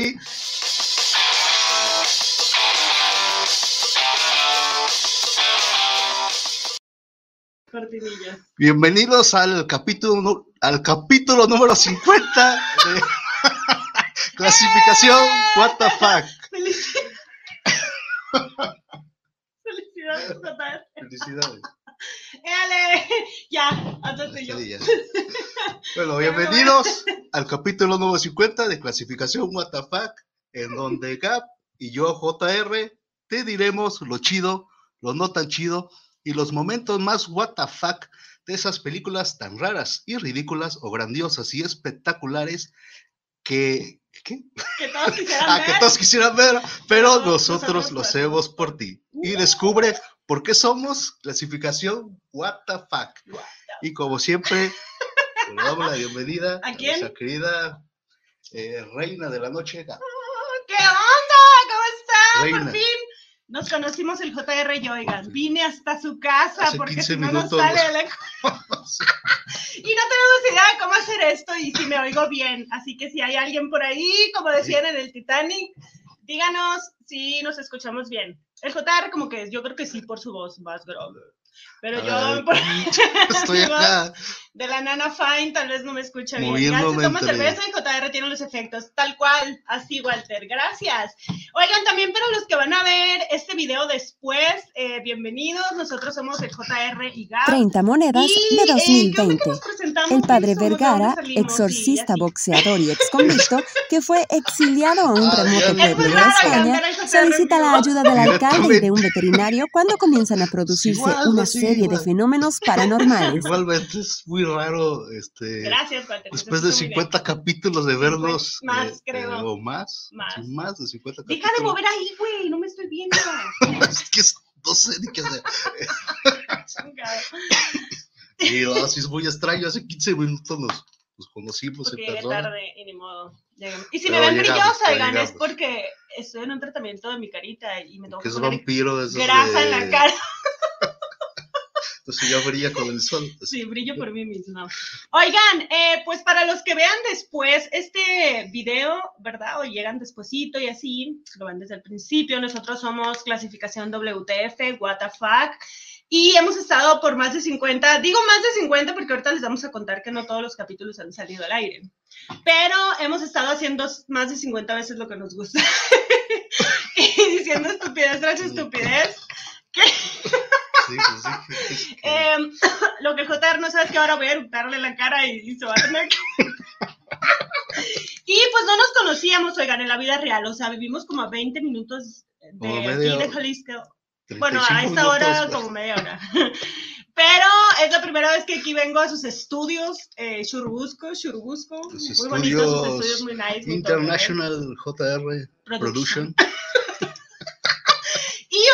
Ready. Bienvenidos al capítulo, al capítulo número 50 de clasificación What the fuck. Felicidades, total. Felicidades. Éale, ya, antes yo. Sí, ya. Bueno, bienvenidos al capítulo número 50 de clasificación fuck, en donde Gap y yo, JR, te diremos lo chido, lo no tan chido y los momentos más fuck de esas películas tan raras y ridículas o grandiosas y espectaculares que... ¿Qué? Que todos quisieran Ah, ver. que todos quisieran ver, pero Pero nosotros lo lo hacemos por ti. Y descubre por qué somos clasificación What the fuck. What Y como siempre, le damos la bienvenida ¿A quién? nuestra querida eh, reina de la noche, Gab. ¿Qué onda? ¿Cómo está? Reina. Por fin nos conocimos el JR y oigan. Vine hasta su casa Hace porque 15 si no nos sale de la... Y no tenemos idea de cómo hacer esto y si me oigo bien. Así que si hay alguien por ahí, como decían en el Titanic, díganos si nos escuchamos bien. El JR como que yo creo que sí por su voz más grave. Pero A yo ver, por Estoy acá. de la nana Fine tal vez no me escucha bien. Se toma cerveza y JR tiene los efectos. Tal cual. Así, Walter. Gracias. Oigan, también para los que van a ver este video después, eh, bienvenidos. Nosotros somos el JR y Gab. 30 monedas Y, de eh, ¿qué onda que 2020. nos presentamos? El padre ¿Quiénes somos? ¿De dónde Vergara? Y exorcista, así. boxeador y exconvicto, que fue exiliado a un remoto pueblo de España, solicita la ayuda del alcalde y de un veterinario cuando comienzan a producirse Igual, una así, serie de igual. fenómenos paranormales. Igualmente es muy raro, este, Gracias, Walter. después de Eso estuvo muy 50 capítulos de verlos, Más, eh, creo. eh, o más, Más. sí, más de 50 bien. capítulos. Deja de mover ahí, güey. No me estoy viendo. es que es- no sé ni qué hacer. Chingado. Y no, sí es muy extraño, hace 15 minutos nos, nos conocimos Porque en persona. tarde y ni modo. Y si Pero me ven brillosa, oigan, es porque estoy en un tratamiento de mi carita y me tengo Que que es poner vampiro de esos grasa de- en la cara. Entonces ya brilla con el sol. Sí, brillo por mí misma. Oigan, eh, pues para los que vean después este video, ¿verdad? O llegan despuesito y así, lo ven desde el principio. Nosotros somos clasificación WTF, what the fuck. Y hemos estado por más de 50, digo más de 50 porque ahorita les vamos a contar que no todos los capítulos han salido al aire. Pero hemos estado haciendo más de 50 veces lo que nos gusta. y diciendo estupidez tras estupidez. Sí, pues sí, Em, lo que el JR no sabe es que ahora voy a eructarle la cara y, y se va a tener que... y pues no nos conocíamos, oigan, en la vida real, o sea, vivimos como a 20 minutos de aquí de. Jalisco. Bueno, a 35 esta hora minutos, como media hora. Pero es la primera vez que aquí vengo a sus estudios, eh, Churubusco, Churubusco. Sus Muy bonitos sus estudios muy nice. muy ¿eh? International JR Production. Y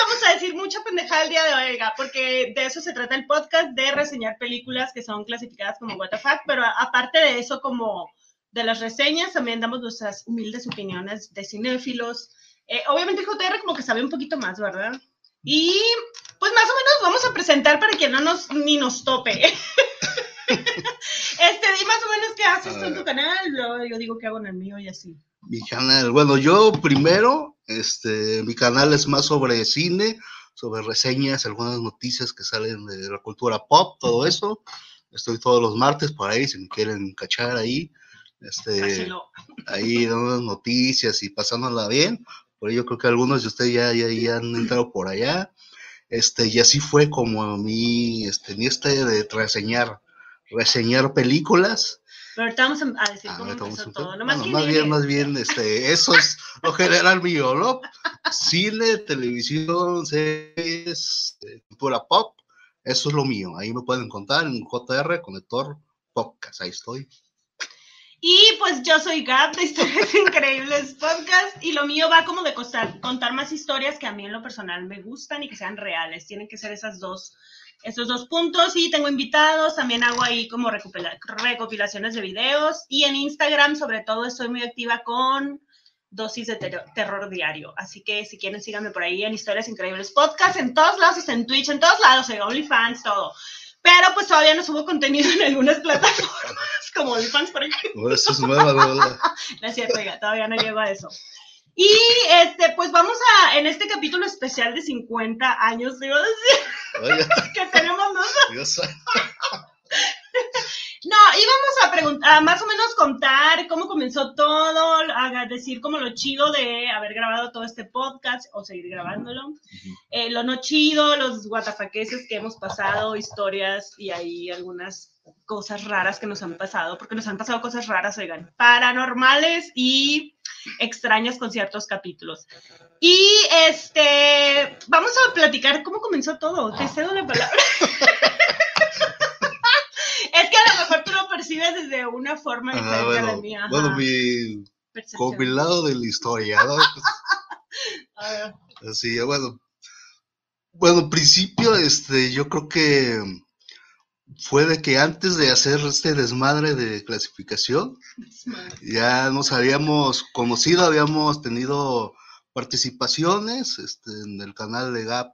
vamos a decir mucha pendejada el día de hoy, oiga, porque de eso se trata el podcast, de reseñar películas que son clasificadas como WTF, pero aparte de eso, como de las reseñas, también damos nuestras humildes opiniones de cinéfilos. Eh, obviamente JR como que sabe un poquito más, ¿verdad? Y pues más o menos vamos a presentar para que no nos ni nos tope. este, di más o menos qué haces tú en tu canal, yo digo qué hago en el mío y así. Mi canal, bueno, yo primero, este, mi canal es más sobre cine, sobre reseñas, algunas noticias que salen de la cultura pop, todo eso. Estoy todos los martes por ahí, si me quieren cachar ahí. Este, ahí dando noticias y pasándola bien. Por ello creo que algunos de ustedes ya, ya, ya han entrado por allá. Este, y así fue como mi, este, mi este de reseñar, reseñar películas. Pero ahorita vamos a decir Ah, cómo empezó todo. Nomás bueno, más bien, más bien, este, eso es lo general mío, ¿no? Cine, televisión, series, eh, cultura pop, eso es lo mío. Ahí me pueden encontrar en JR Conector Podcast, ahí estoy. Y pues yo soy Gab de Historias Increíbles Podcast y lo mío va como de costar- contar más historias que a mí en lo personal me gustan y que sean reales. Tienen que ser esas dos, esos dos puntos y tengo invitados, también hago ahí como recopila- recopilaciones de videos y en Instagram sobre todo estoy muy activa con dosis de ter- terror diario. Así que si quieren síganme por ahí en Historias Increíbles Podcast, en todos lados, en Twitch, en todos lados, en OnlyFans, todo. Pero pues todavía no subo contenido en algunas plataformas, como OnlyFans, por ejemplo. Bueno, esto es nueva, ¿verdad? No es cierto, oiga, todavía no llego a eso. Y este, pues vamos a, en este capítulo especial de 50 años, digo, que tenemos nosotros. No, íbamos a preguntar, más o menos contar cómo comenzó todo, a decir como lo chido de haber grabado todo este podcast o seguir grabándolo, eh, lo no chido, los guatafaqueses que hemos pasado, historias y ahí algunas cosas raras que nos han pasado, porque nos han pasado cosas raras, oigan, paranormales y extrañas con ciertos capítulos. Y este, vamos a platicar cómo comenzó todo. Te cedo la palabra. es que a lo mejor tú lo percibes desde una forma Ajá, diferente a la mía. ajá, bueno, mi percepción. compilado de la historia, ¿no? Así, bueno. Bueno, principio, este, yo creo que fue de que antes de hacer este desmadre de clasificación, ya nos habíamos conocido, habíamos tenido participaciones este, en el canal de Gap.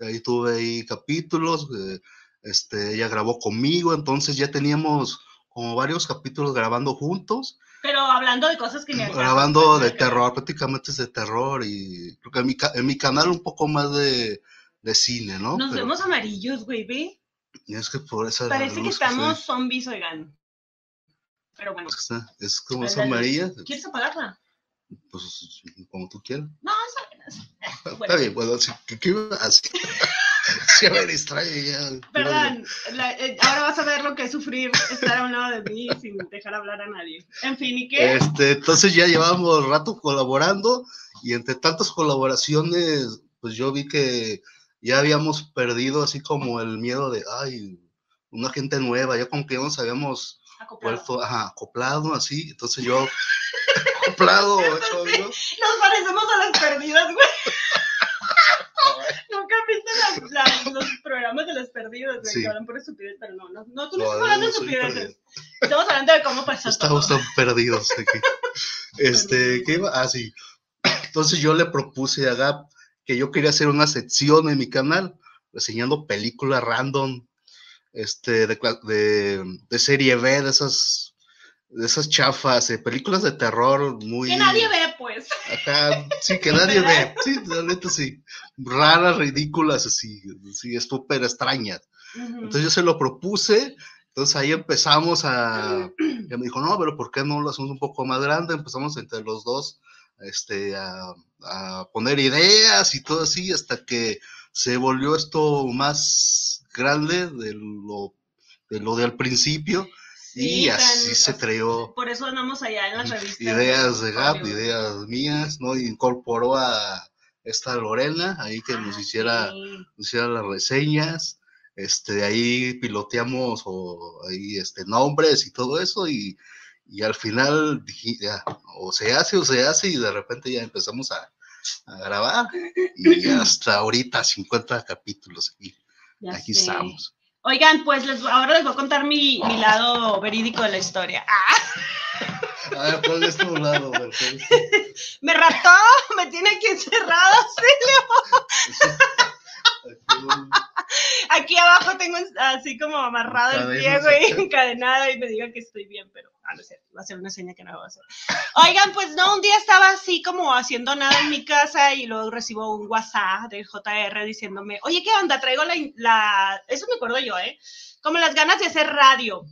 Ahí tuve ahí capítulos, eh, este, ella grabó conmigo, entonces ya teníamos como varios capítulos grabando juntos, Pero hablando de cosas que me grabando pues, de terror, prácticamente es de terror y creo que en mi, ca- en mi canal un poco más de, de cine, ¿no? Nos Pero- vemos amarillos, güey, ve. Y es que por esa Parece que estamos se- zombies, oigan. Pero bueno, es que está- como La es luz. amarilla, ¿quieres apagarla? pues como tú quieras. No, esa Está bueno. bien, bueno, así que ¿qué iba a hacer? Sí, me distrae ya. Perdón, la- eh, ahora vas a ver lo que es sufrir estar a un lado de mí sin dejar hablar a nadie. En fin, ¿y qué? Este, entonces ya llevábamos rato colaborando y entre tantas colaboraciones, pues yo vi que ya habíamos perdido así como el miedo de, ay, una gente nueva, ya como que ya nos habíamos Acoplado. vuelto, ajá, acoplado así, entonces yo, acoplado. Nos parecemos a las perdidas, güey. Nunca viste las- las- los programas de las perdidas, güey, Sí. que hablan por estupidez, pero no, no, no, tú no, No, estás hablando de estupideces. Estamos hablando de cómo pasó todo. Estamos tan perdidos aquí. Este, ¿qué iba? Ah, sí. Entonces yo le propuse a Gap que yo quería hacer una sección en mi canal reseñando películas random, este, de, de, de serie B, de esas, de esas chafas, de películas de terror muy... Que nadie ve, pues. Acá, sí, que nadie ve. Sí, la neta sí. Raras, ridículas, así, sí, súper extrañas. Ujú. Entonces yo se lo propuse, entonces ahí empezamos a, y me dijo, no, pero ¿por qué no lo hacemos un poco más grande? Empezamos entre los dos este, a, a poner ideas y todo así, hasta que se volvió esto más grande de lo, de lo del principio, y Sí, así tan- se creó Por eso andamos allá en las revistas. ideas de Gap, Hollywood. ideas mías, ¿no? Incorporó a esta Lorena, ahí que nos Ah, hiciera sí. hiciera las reseñas, este, ahí piloteamos o ahí este, nombres y todo eso y, y al final ya, o se hace o se hace y de repente ya empezamos a, a grabar y hasta ahorita 50 capítulos aquí, Ya aquí sé. estamos. Oigan, pues les, ahora les voy a contar mi, mi lado verídico de la historia. Ah, A ver, ¿cuál es tu lado? A ver, ¿cuál es tu- me rató, me tiene aquí encerrado. sí. aquí abajo tengo así como amarrado el pie, güey, encadenado y me diga que estoy bien, pero ah, no sé, va a ser una seña que no va a hacer. Oigan, pues no, un día estaba así como haciendo nada en mi casa y luego recibo un WhatsApp del JR diciéndome, oye, ¿qué onda? Traigo la, la, eso me acuerdo yo, ¿eh? Como las ganas de hacer radio,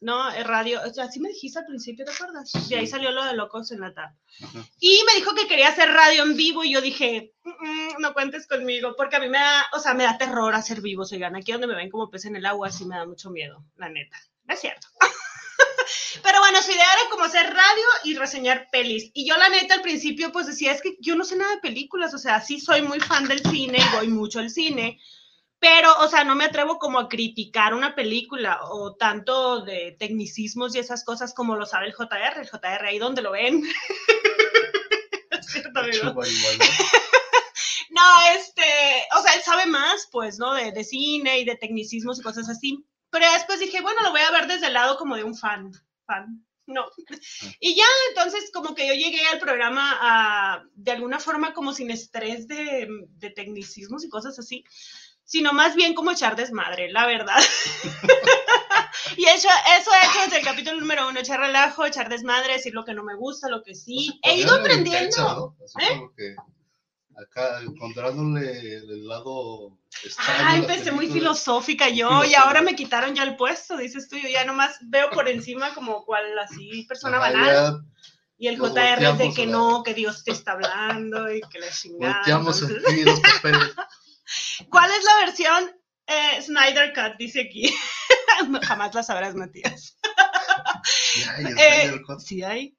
¿no? El radio, o sea, así me dijiste al principio, ¿te acuerdas? De ahí salió lo de Locos en la tarde. Ajá. Y me dijo que quería hacer radio en vivo y yo dije, "Mm, mm, no cuentes conmigo, porque a mí me da, o sea, me da terror hacer vivos, oigan, aquí donde me ven como pez en el agua, sí me da mucho miedo, la neta. No es cierto. Pero bueno, su idea era como hacer radio y reseñar pelis. Y yo la neta al principio pues decía, es que yo no sé nada de películas, o sea, sí soy muy fan del cine y voy mucho al cine, pero, o sea, no me atrevo como a criticar una película o tanto de tecnicismos y esas cosas como lo sabe el JR, el JR ahí donde lo ven. cierto, amigo. ¿no? Este, o sea, él sabe más, pues, ¿no? De, de cine y de tecnicismos y cosas así. Pero después dije, bueno, lo voy a ver desde el lado como de un fan, fan, no. Y ya, entonces, como que yo llegué al programa a, de alguna forma como sin estrés de, de tecnicismos y cosas así. Sino más bien como echar desmadre, la verdad. y eso, eso he hecho desde el capítulo número uno, echar relajo, echar desmadre, decir lo que no me gusta, lo que sí. He ido aprendiendo. ¿Eh? acá encontrándole el lado extraño Ah, empecé muy películas. filosófica yo y ahora me quitaron ya el puesto, dices tú, yo ya nomás veo por encima como cual así persona Ajá, banal y el JR es de que no, que Dios te está hablando y que la chingada. volteamos entonces- aquí los papeles. ¿Cuál es la versión eh, Snyder Cut? Dice aquí. No, Jamás la sabrás, Matías. Ay, el Eh, Snyder Cut. sí hay.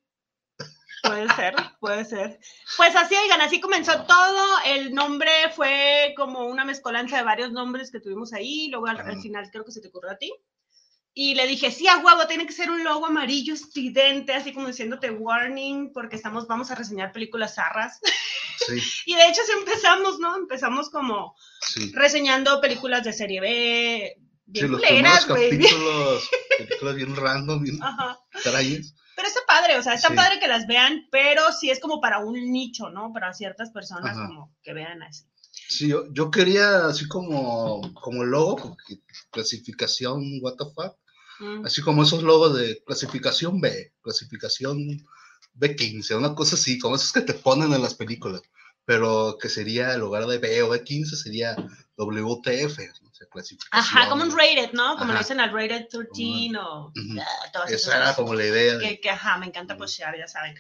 Puede ser, puede ser. Pues así, oigan, así comenzó todo. El nombre fue como una mezcolanza de varios nombres que tuvimos ahí. Luego al, al final creo que se te ocurrió a ti. Y le dije, sí, a huevo, tiene que ser un logo amarillo estridente, así como diciéndote warning, porque estamos, vamos a reseñar películas zarras. Sí, Y de hecho, sí empezamos, ¿no? Empezamos como sí. reseñando películas de serie B, Sí, bien los güey. capítulos, películas bien random, bien. Pero está padre, o sea, está Sí. padre que las vean, pero sí es como para un nicho, ¿no? Para ciertas personas Ajá. como que vean así. Sí, yo, yo quería así como, como logo, clasificación what the fuck, Mm. así como esos logos de clasificación B, clasificación B15, una cosa así, como esos que te ponen en las películas, pero que sería en lugar de B o B15 sería WTF, ¿no? O sea, clasificación. Ajá, como un rated, ¿no? Como Ajá. dicen al rated 13 o Ujú. ah, todas esas Esa era como la idea. de- que, que, ajá, me encanta Ujú. postear, ya saben.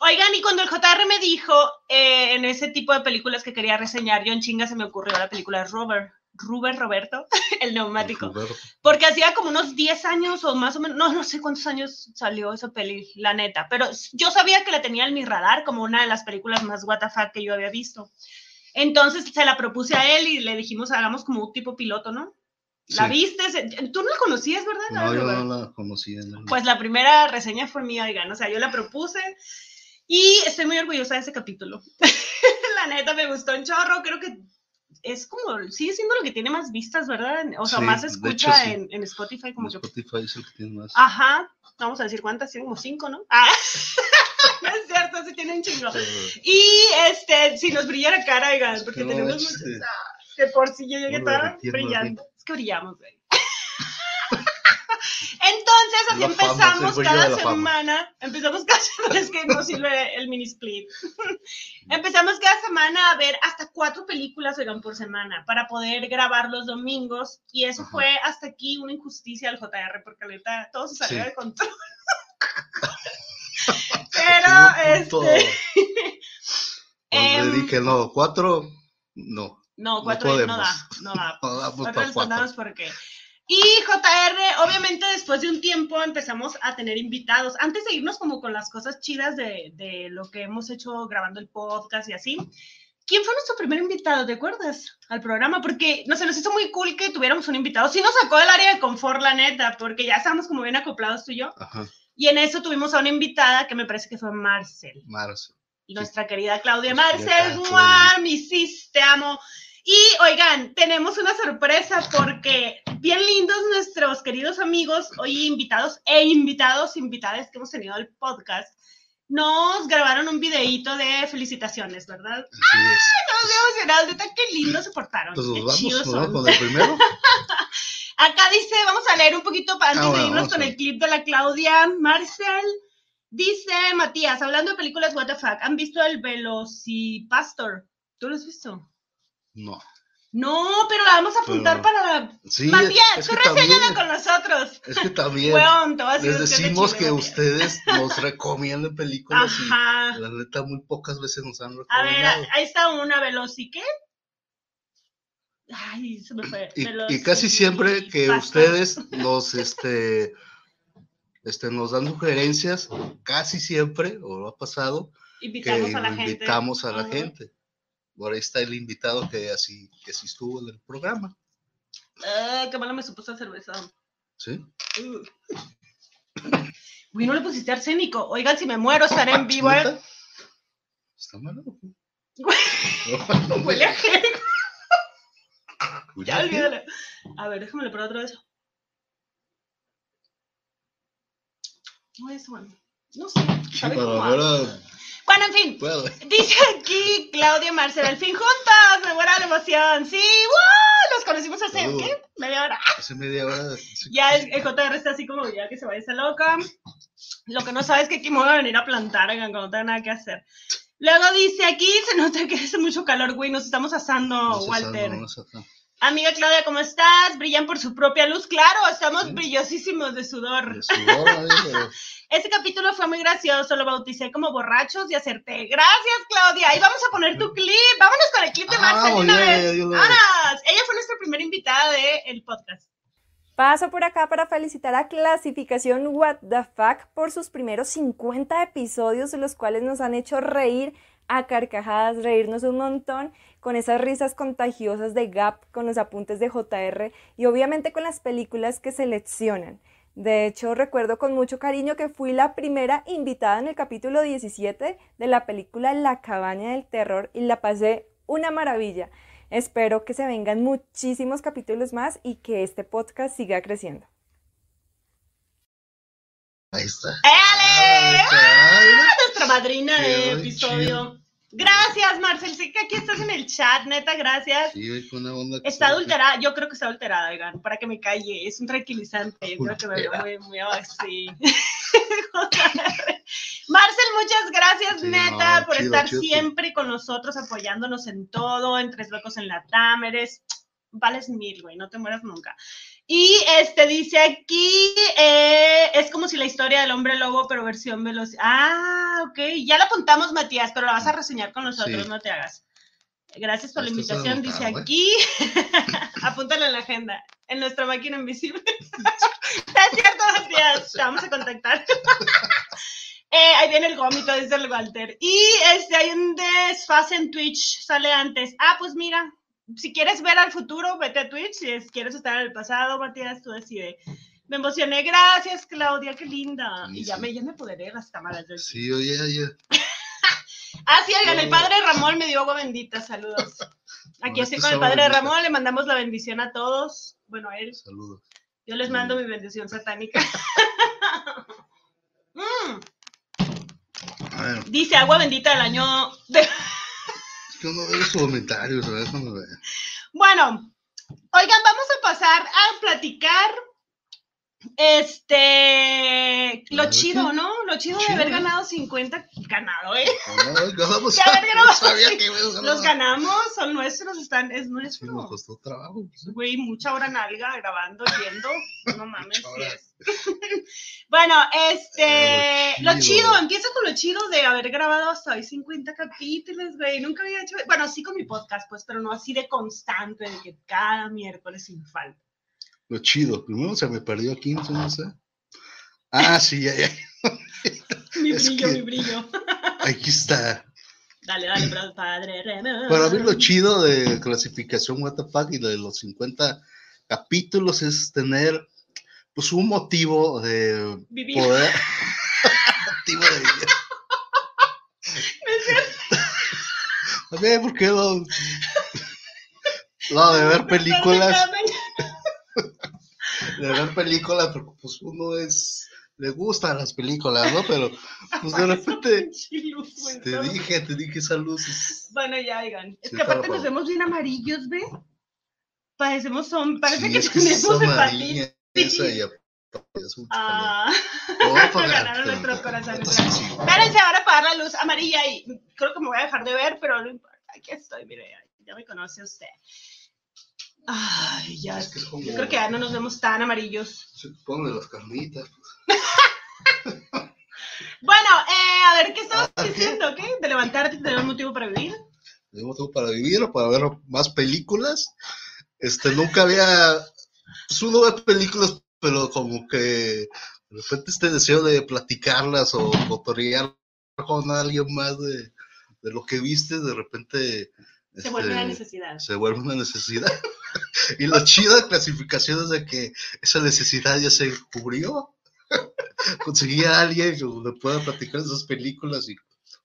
Oigan, y cuando el JR me dijo eh, en ese tipo de películas que quería reseñar, yo en chinga se me ocurrió la película Robert, Ruber Roberto, el neumático. Roberto. Porque hacía como unos 10 años o más o menos, no, no sé cuántos años salió esa peli, la neta, pero yo sabía que la tenía en mi radar como una de las películas más WTF que yo había visto. Entonces se la propuse a él y le dijimos, hagamos como un tipo piloto, ¿no? ¿La Sí. viste? Tú no la conocías, ¿verdad? No, yo no la conocía. no. Pues la primera reseña fue mía, oigan, o sea, yo la propuse y estoy muy orgullosa de ese capítulo. la neta me gustó un chorro, creo que es como, sigue siendo lo que tiene más vistas, ¿verdad? O sea, Sí, más escucha hecho, sí. en, en Spotify, como En que... Spotify es el que tiene más. Ajá, vamos a decir cuántas, tiene como cinco, ¿no? Ah, no es cierto, sí tiene un chingo. Y este, si nos brillara cara, oigan, porque No, tenemos muchos, de por sí yo llegué toda brillando. Es que brillamos, güey. Entonces, así La fama, empezamos de cada fama. semana. Empezamos cada semana, es que no sirve el mini split. empezamos cada semana a ver hasta cuatro películas, oigan, por semana, para poder grabar los domingos. Y eso Ajá. fue hasta aquí una injusticia al JR, porque ahorita todo se salió Sí. de control. Pero, este. donde em, dije, no, cuatro, no. no, no cuatro no, podemos. da, no da. No cuatro. contamos por qué. Y JR, obviamente después de un tiempo empezamos a tener invitados. Antes de irnos como con las cosas chidas de, de lo que hemos hecho grabando el podcast y así, ¿quién fue nuestro primer invitado? ¿Te acuerdas? Al programa, porque no sé, nos hizo muy cool que tuviéramos un invitado. Sí nos sacó del área de confort, la neta, porque ya estábamos como bien acoplados tú y yo. Ajá, Y en eso tuvimos a una invitada que me parece que fue Marcel Marzo. nuestra querida Claudia Marcel. Claudia. mi sis, te amo. Y oigan, tenemos una sorpresa porque bien lindos nuestros queridos amigos, hoy invitados e invitados, invitadas que hemos tenido al podcast, nos grabaron un videíto de felicitaciones, ¿verdad? Así es. Estamos emocionados, neta, qué lindo se portaron. Pues nos vamos. Acá dice, vamos a leer un poquito para antes Ah, de irnos con el clip de la Claudia Marcel. Dice Matías, hablando de películas what the fuck, ¿han visto el Velocipastor? ¿Tú lo has visto? No. No, pero la vamos a apuntar Pero- para la... Sí, Matías, es tú reséñala con nosotros. es que también Weón, les que decimos que ustedes nos recomienden películas Ajá. y la neta muy pocas veces nos han A ver, recomendado. ahí está una Veloci, ¿qué? Ay, se me fue. Y, Veloci- y casi siempre que ustedes nos, este, este, nos dan sugerencias, casi siempre, o lo ha pasado, que Invitamos a la gente. invitamos a la Ajá. gente. Por ahí está el invitado que así, que estuvo en el programa. Ay, qué malo me supuso esa cerveza. ¿Sí? Uy, no le pusiste arsénico. Oigan, si me muero, estaré en vivo. ¿eh? Está malo. No, Huele a gel. Huele Ya a gel. olvídalo. A ver, déjame le probar otra vez. No es bueno. No sé. Sí, para ver a- Bueno, en fin. Dice aquí Claudia Marcel, al fin juntas, me muero la emoción. Sí, ¡wow! Los conocimos hace, Uh. ¿qué? Media hora. Hace media hora. Ya el, el JR está así como, ya que se vaya esa loca. Lo que no sabe es que aquí me voy a venir a plantar, oigan, cuando no tenga nada que hacer. Luego dice, aquí se nota que hace mucho calor, güey, nos estamos asando, Walter. no, no sé, no. Amiga Claudia, ¿cómo estás? Brillan por su propia luz. Claro, estamos Sí. brillosísimos de sudor. De sudor, Ese capítulo fue muy gracioso, lo bauticé como borrachos y acerté. Gracias, Claudia. Ahí vamos a poner tu clip. Vámonos con el clip de Ah, de muy una vez. Ella fue nuestra primera invitada del podcast. Paso por acá para felicitar a Clasificación What the Fuck por sus primeros 50 episodios, los cuales nos han hecho reír a carcajadas, reírnos un montón con esas risas contagiosas de Gap, con los apuntes de JR y obviamente con las películas que seleccionan. De hecho, recuerdo con mucho cariño que fui la primera invitada en el capítulo 17 de la película La cabaña del terror y la pasé una maravilla. Espero que se vengan muchísimos capítulos más y que este podcast siga creciendo. Ahí está. ¡Éale! Ay, Nuestra madrina de episodio. Gracias, Marcel. Sé que aquí estás en el chat, neta, gracias. Sí, hay una onda que Está adulterada, yo creo que está adulterada, oigan, para que me calle. Es un tranquilizante. Yo creo que me veo muy, muy así. Marcel, muchas gracias, Sí, neta, no, por chido, estar chido. siempre con nosotros, apoyándonos en todo, en Tres Locos en la TAM. Eres, vales mil, güey, no te mueras nunca. Y este dice aquí, eh, es como si la historia del hombre lobo, pero versión veloz. Ah, ok, ya la apuntamos, Matías, pero la vas a reseñar con nosotros, Sí. no te hagas. Gracias por la Esto está invitación, dice ¿eh? aquí. Apúntale en la agenda, en nuestra máquina invisible. es cierto, Matías, te vamos a contactar. Eh, ahí viene el gómito, dice el Walter. Y este, hay un desfase en Twitch, sale antes. Ah, pues mira, si quieres ver al futuro, vete a Twitch. Si es- quieres estar en el pasado, Matías, tú decides. Me emocioné, gracias, Claudia, qué linda. Sí, y ya sí. me, ya me apoderé de las cámaras. yo- Sí, oye, oye. Ah, sí, oigan, el padre Ramón me dio agua bendita, saludos. Aquí estoy esto con el padre bendita. Ramón, le mandamos la bendición a todos. Bueno, a él. Saludos. Yo les mando mi bendición satánica. Mm, dice agua bendita del año. de- que uno ve los comentarios, ¿verdad? Cuando ve. Bueno, oigan, vamos a pasar a platicar. Este, lo ¿De chido? ¿no? Lo chido de Chido, haber ¿eh? ganado 50, ganado, ¿eh? Ganamos. No que Los ganamos, son nuestros, están, es Sí, nuestro. nos costó trabajo. pues, Güey, mucha hora nalga grabando, yendo. No mames, sí es. bueno, este. Eh, lo lo chido, empieza con lo chido de haber grabado hasta hoy 50 capítulos, güey. Nunca había hecho. Bueno, sí con mi podcast, pues, pero no así de constante, de que cada miércoles sin falta. Lo chido. Primero se me perdió 15, no sé. Ah, sí, ya, ya. Mi brillo, que- mi brillo. Aquí está. Dale, dale, pero padre. Para mí lo chido de clasificación WTF y de los 50 capítulos es tener pues un motivo de Vivir. poder motivo de vivir. También porque no, no, de ver películas, de ver películas, porque pues uno es, le gustan las películas, ¿no? Pero pues de repente te dije, te dije esa luz es- Bueno, ya, oigan. Es que aparte nos vemos bien amarillos, ¿ve? Parecemos son, parece sí, que es que tenemos hepatitis. Esa y aparte es mucho calor. Ah, ganaron nuestros corazones. Espérense, ahora apagar la luz amarilla y creo que me voy a dejar de ver, pero no importa. Aquí estoy, mire, ya me conoce usted. Ay, ya. Es que como- Yo creo que ya no nos vemos tan amarillos. Se pone las carnitas. Bueno, eh, a ver, ¿qué estabas Ah, diciendo? ¿Qué? ¿De levantarte y tener un motivo para vivir? Tenemos tiempo para vivir o para ver más películas. Este, nunca había. Pues uno ve películas, pero como que de repente este deseo de platicarlas o cotorrear con alguien más de, de lo que viste, de repente. Se vuelve una este, necesidad. se vuelve una necesidad. y lo chido de clasificación es de que esa necesidad ya se cubrió. Conseguí a alguien que me pueda platicar esas películas y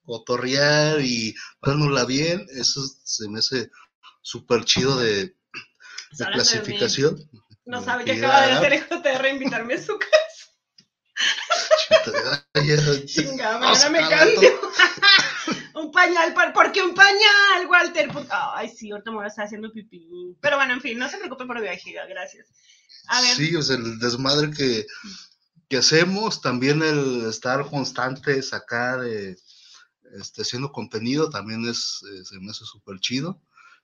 cotorrear y pasárnosla bien. Eso se me hace súper chido de, de Hablando de clasificación. No sabe que acaba de hacer JR invitarme a su casa. Chingada, mañana me cambio. Un pañal, ¿por ¿por qué un pañal, Walter? Por- Ay, sí, ahorita me voy a estar haciendo pipí. Pero bueno, en fin, no se preocupe por mi vejiga, gracias. A ver, Sí, o sea, el desmadre que, que hacemos, también el estar constantes acá de este, haciendo contenido, también es, eh, se me hace súper chido.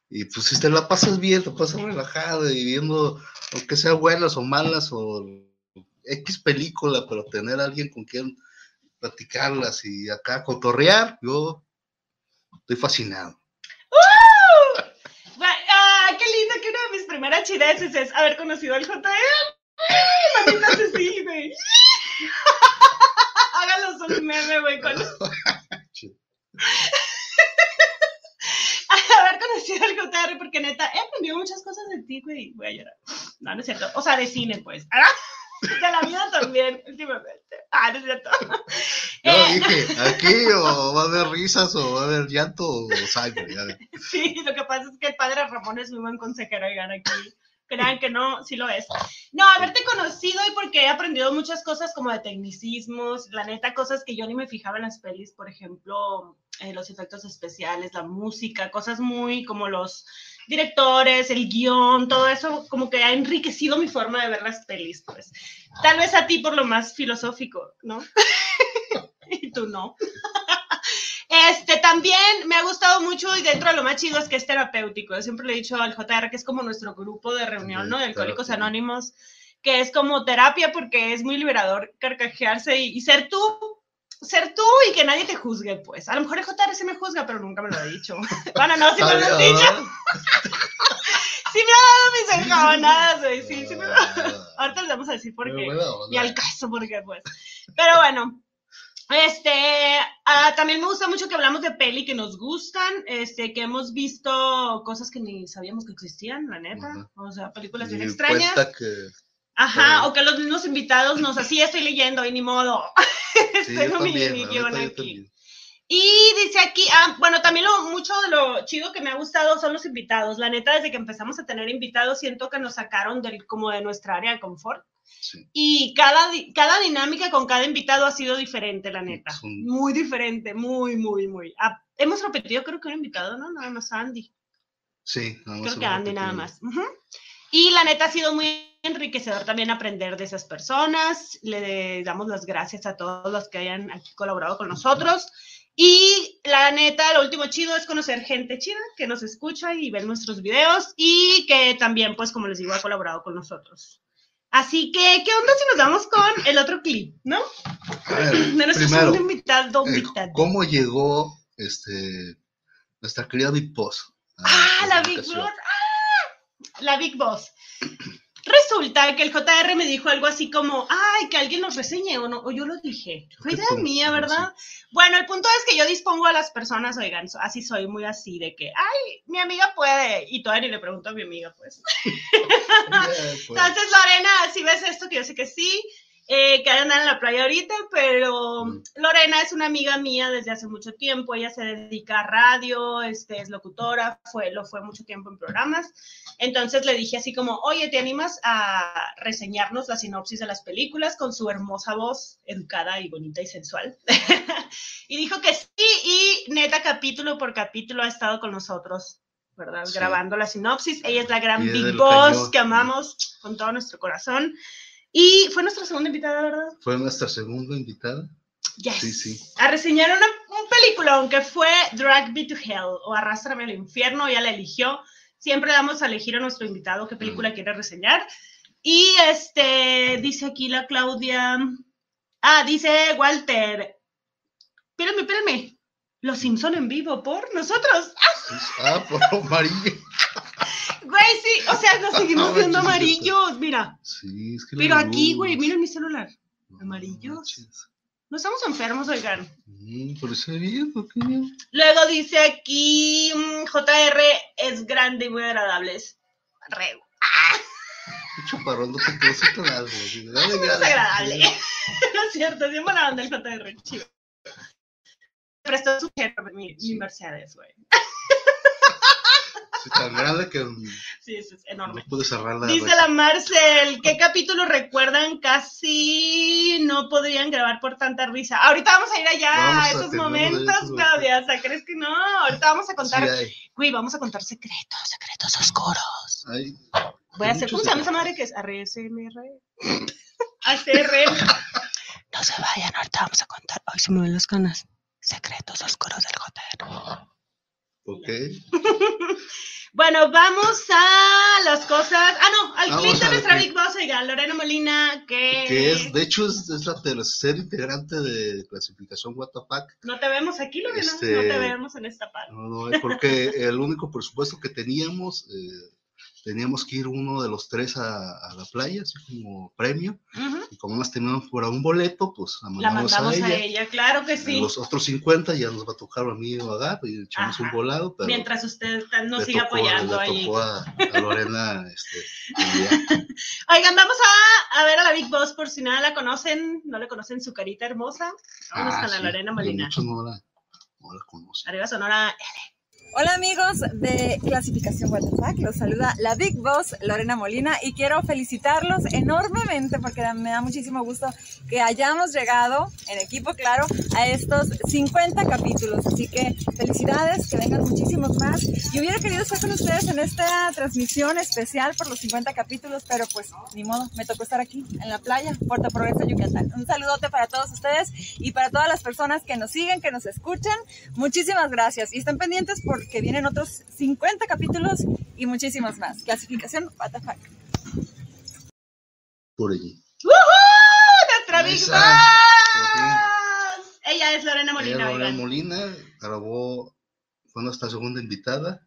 Y pues si te la pasas bien, te pasas relajado y viendo, aunque sea buenas o malas o X película, pero tener a alguien con quien platicarlas y acá cotorrear, yo estoy fascinado. va- ah, qué lindo que una de mis primeras chideces es haber conocido al JR. Manitas así, güey. Hágalos un meme, güey, con haber conocido al JR, porque neta, he aprendido muchas cosas de ti, güey. Voy a llorar. No, no es cierto. O sea, de cine, pues. Ah, De la vida también, últimamente. Ah, no es cierto. Yo Eh, dije, aquí o va a haber risas o va a haber llanto o sangre. ya. Sí, lo que pasa es que el padre Ramón es muy buen consejero, oigan, aquí. Crean que no, sí lo es. No, haberte conocido y porque he aprendido muchas cosas como de tecnicismos, la neta, cosas que yo ni me fijaba en las pelis, por ejemplo, eh, los efectos especiales, la música, cosas muy como los directores, el guion, todo eso como que ha enriquecido mi forma de ver las pelis, pues. Tal vez a ti por lo más filosófico, ¿no? y tú no. Este, también me ha gustado mucho y dentro de lo más chido es que es terapéutico. Yo siempre le he dicho al JR que es como nuestro grupo de reunión, ¿no? De Alcohólicos. Anónimos, que es como terapia porque es muy liberador carcajearse y, y ser tú, ser tú y que nadie te juzgue, pues. A lo mejor el JR sí me juzga, pero nunca me lo ha dicho. bueno, no, sí me lo has Ay, dicho. Sí me ha dado mis encabonadas, güey. Sí, sí me ah, Ahorita les vamos a decir por qué. Y al caso, porque pues. Pero bueno. Este, ah, también me gusta mucho que hablamos de peli que nos gustan, este, que hemos visto cosas que ni sabíamos que existían, la neta. O sea, películas bien extrañas. que- Ajá, o que los mismos invitados nos así estoy leyendo y ni modo. sí, Tengo yo mi también, guion neta, yo aquí. también. Y dice aquí, ah, bueno, también lo, mucho de lo chido que me ha gustado son los invitados. La neta, desde que empezamos a tener invitados, siento que nos sacaron del, como de nuestra área de confort. Sí. Y cada, cada dinámica con cada invitado ha sido diferente, la neta. Muy diferente, muy, muy, muy. Ah, hemos repetido, creo que un invitado, ¿no? Nada más Andy. Sí, nada más Creo que Andy nada más. Ujú. Y la neta ha sido muy enriquecedor también aprender de esas personas. Le damos las gracias a todos los que hayan aquí colaborado con nosotros. Y la neta, lo último chido es conocer gente chida que nos escucha y ver nuestros videos y que también, pues, como les digo, ha colaborado con nosotros. Así que, ¿qué onda si nos vamos con el otro clip, no? Ver, De nuestro primero, segundo invitado. eh, invitado. ¿cómo llegó este, nuestra querida Big Boss? Ah, la Big? Boss. ¡Ah! La Big Boss. Resulta que el JR me dijo algo así como, ay, que alguien nos reseñe o no, o yo lo dije. Fue idea mía, sí. ¿verdad? Bueno, el punto es que yo dispongo a las personas, oigan, así soy muy así de que, ay, mi amiga puede, y todavía ni le pregunto a mi amiga, pues. Pues, Entonces, Lorena, si ves esto, que yo sé que sí, eh, que andan en la playa ahorita, pero Mm. Lorena es una amiga mía desde hace mucho tiempo, ella se dedica a radio, este, es locutora, fue, lo fue mucho tiempo en programas, entonces le dije así como, oye, ¿te animas a reseñarnos la sinopsis de las películas con su hermosa voz, educada y bonita y sensual? y dijo que sí, y neta, capítulo por capítulo ha estado con nosotros. ¿verdad? Sí. Grabando la sinopsis. Ella es la gran Big Boss cañón. que amamos con todo nuestro corazón. Y fue nuestra segunda invitada, ¿verdad? Fue nuestra segunda invitada. Yes. Sí, sí. A reseñar una, un película que fue Drag Me to Hell o Arrástrame al infierno, ya la eligió. Siempre damos a elegir a nuestro invitado qué película quiere reseñar. Y este, dice aquí la Claudia. Ah, dice Walter. Espérame, espérame. Los Simpson en vivo por nosotros. Sí, Ah, por amarillo. Güey, sí, o sea, nos seguimos No viendo amarillos, mira. Sí, es que Pero aquí, luz. güey, miren mi celular. Amarillos. No estamos enfermos, oigan. Mm, por eso bien, ¿por qué no? Luego dice aquí, mm, JR es grande y muy agradable. Es re, Un chaparrón no te quedó súper algo. dale, muy desagradable. no es cierto, es bien buena onda el JR, chido. Prestó su jefe, mi, mi Mercedes, güey. Sí, tan grande que no Sí, es, es enorme. pude cerrar la Dice la Marcel, ¿qué capítulo recuerdan? Casi no podrían grabar por tanta risa. Ahorita vamos a ir allá Vamos a esos momentos, Claudia. O sea, ¿crees que no? Ahorita vamos a contar, Sí, güey, vamos a contar secretos, secretos oscuros. Voy a hacer, ¿cómo se llama esa madre que es? ASMR. ASMR. No se vayan, ahorita vamos a contar. Ay, se me ven las canas. Secretos oscuros del JR. Ok. Bueno, vamos a las cosas. Ah, no, al clip de nuestra. Big Boss, oiga, Lorena Molina, que. Que es, de hecho, es, es la tercera integrante de clasificación WTF. No te vemos aquí, Lorena. Este- No te vemos en esta parte. No, no, es porque el único presupuesto que teníamos, eh, teníamos que ir uno de los tres a, a la playa, así como premio. Y como más teníamos por un boleto, pues la La mandamos, mandamos a ella. claro que sí. Los otros 50 ya nos va a tocar a mí o a Gab y echamos Ajá. un volado, pero Mientras usted nos siga tocó- apoyando ahí. tocó a, a Lorena este. Oigan, vamos a, a ver a la Big Boss por si nada la conocen, no le conocen su carita hermosa. Vamos Ah, con la sí, Lorena Molina. Muchos no la, no la conocen. Arriba Sonora. Hola amigos de Clasificación WTF, los saluda la Big Boss Lorena Molina y quiero felicitarlos enormemente porque me da muchísimo gusto que hayamos llegado en equipo, claro, a estos 50 capítulos. Así que felicidades, que vengan muchísimos más. Y hubiera querido estar con ustedes en esta transmisión especial por los 50 capítulos, pero pues ni modo, me tocó estar aquí en la playa, Puerto Progreso, Yucatán. Un saludote para todos ustedes y para todas las personas que nos siguen, que nos escuchan. Muchísimas gracias y estén pendientes porque vienen otros 50 capítulos y muchísimos más. Clasificación WTF. Por allí. ¡Woohoo! ¡Nuestra Big! Ella es Lorena Ella, Molina, Lorena oigan. Molina grabó, fue nuestra segunda invitada.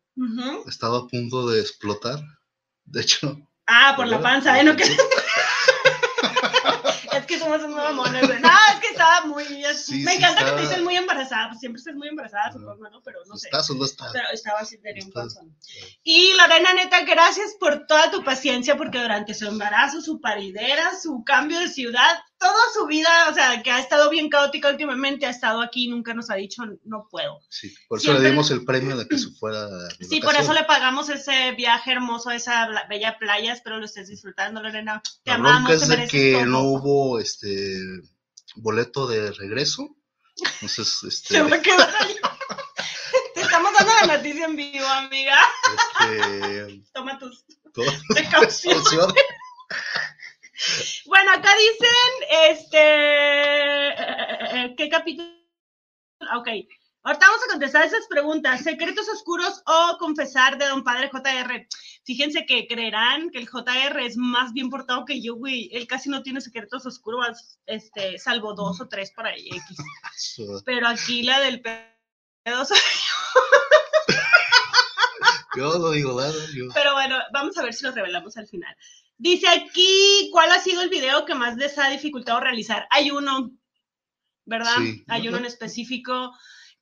Estaba a punto de explotar. De hecho, Ah, por la panza, ¿eh? No que... que somos unos mamones, güey. No, es que estaba muy... Sí, me sí encanta que estaba- te dicen muy embarazada. Pues siempre estás muy embarazada, supongo, ¿no? Pero no sé. ¿estás o no estás? Pero estaba así, tenía un panzón. Y Lorena, neta, gracias por toda tu paciencia, porque durante su embarazo, su paridera, su cambio de ciudad, toda su vida, o sea, que ha estado bien caótica últimamente, ha estado aquí, nunca nos ha dicho, no puedo. Sí, por eso Siempre- le dimos el premio de que se fuera. de Sí, por eso le pagamos ese viaje hermoso a esa bella playa. Espero lo estés disfrutando, Lorena. Te La amamos, es te de que todo. no hubo este boleto de regreso. Entonces, este, Se quedar ahí. Te estamos dando la noticia en vivo, amiga. este, Toma tus precauciones. Bueno, acá dicen, este, ¿qué capítulo? Ok, ahorita vamos a contestar esas preguntas. ¿Secretos oscuros o confesar de don padre JR? Fíjense que creerán que el JR es más bien portado que yo, güey. Él casi no tiene secretos oscuros, este, salvo dos o tres para X. Pero aquí la del pedo soy Yo no digo nada. Yo, Pero bueno, vamos a ver si los revelamos al final. Dice aquí, ¿cuál ha sido el video que más les ha dificultado realizar? Hay uno, ¿verdad? Sí. Hay uno en específico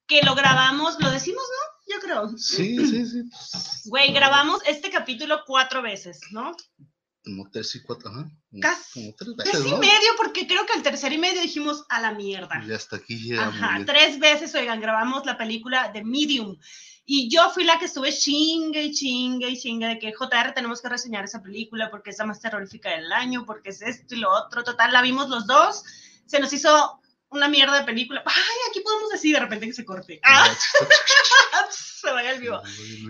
que lo grabamos, lo decimos, ¿no? Yo creo. sí, sí, sí. Güey, grabamos este capítulo cuatro veces, ¿no? Como tres y cuatro, ajá. Casi- Como tres Tres veces, y ¿no? medio, porque creo que al tercer y medio dijimos a la mierda. Y hasta aquí llegamos. Ajá, tres veces, oigan, grabamos la película de Medium. Y yo fui la que estuve chingue y chingue y chingue de que JR tenemos que reseñar esa película porque es la más terrorífica del año, porque es esto y lo otro. Total, la vimos los dos. Se nos hizo una mierda de película. Ay, aquí podemos decir de repente que se corte. Ah, se vaya al vivo.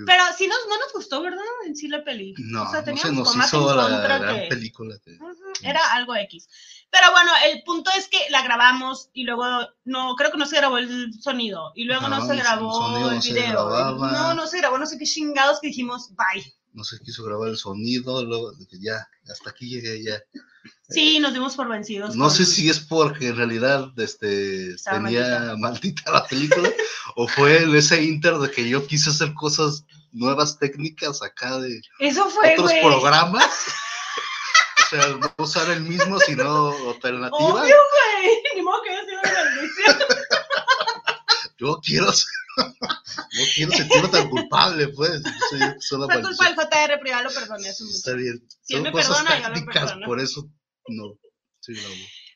Pero sí nos, no nos gustó, ¿verdad? En sí la peli. No, o sea, no se nos hizo la gran que- película. que- Ujú, Era algo X. Pero bueno, el punto es que la grabamos y luego no, creo que no se grabó el sonido y luego no Ajá, se el grabó el no se video. no, no se grabó, no sé qué chingados que dijimos, bye. No se quiso grabar el sonido, luego de ya, hasta aquí llegué ya. Sí, nos dimos por vencidos. No con- sé si es porque en realidad este, Estaba tenía maldita. la película o fue en ese inter de que yo quise hacer cosas nuevas técnicas acá de Eso fue, otros programas. o sea, no usar el mismo, sino alternativa. Obvio, güey. Ni modo que una maldición. Yo quiero ser- no quiero sentirme tan culpable, pues. Soy, soy una Fue culpa del JR, ya lo perdoné. Está bien. Si Son me cosas perdona, yo lo perdono. por eso no. Sí.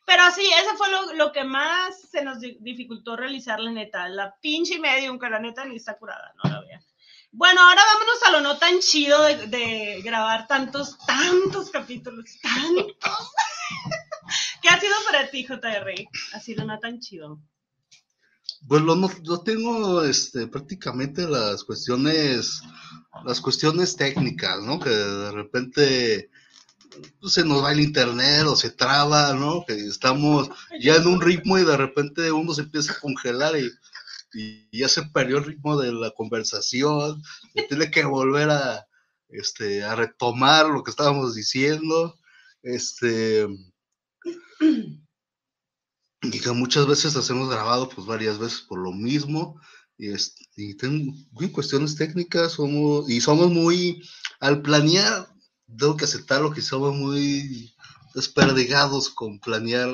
Pero sí, ese fue lo, lo que más se nos di- dificultó realizar, la neta. La pinche medium, que la neta ni está curada, no la vean. Bueno, ahora vámonos a lo no tan chido de, de grabar tantos, tantos capítulos, tantos. ¿Qué ha sido para ti, JR? Así lo no tan chido. Pues lo, tengo este, prácticamente las cuestiones, las cuestiones técnicas, ¿no? Que de repente se nos va el internet o se traba, ¿no? Que estamos ya en un ritmo y de repente uno se empieza a congelar y, y ya se perdió el ritmo de la conversación, se tiene que volver a, este, a retomar lo que estábamos diciendo, este, y que muchas veces las hemos grabado pues varias veces por lo mismo, y, este, y tengo, en cuestiones técnicas somos, y somos muy, al planear, tengo que aceptarlo que somos muy desperdigados con planear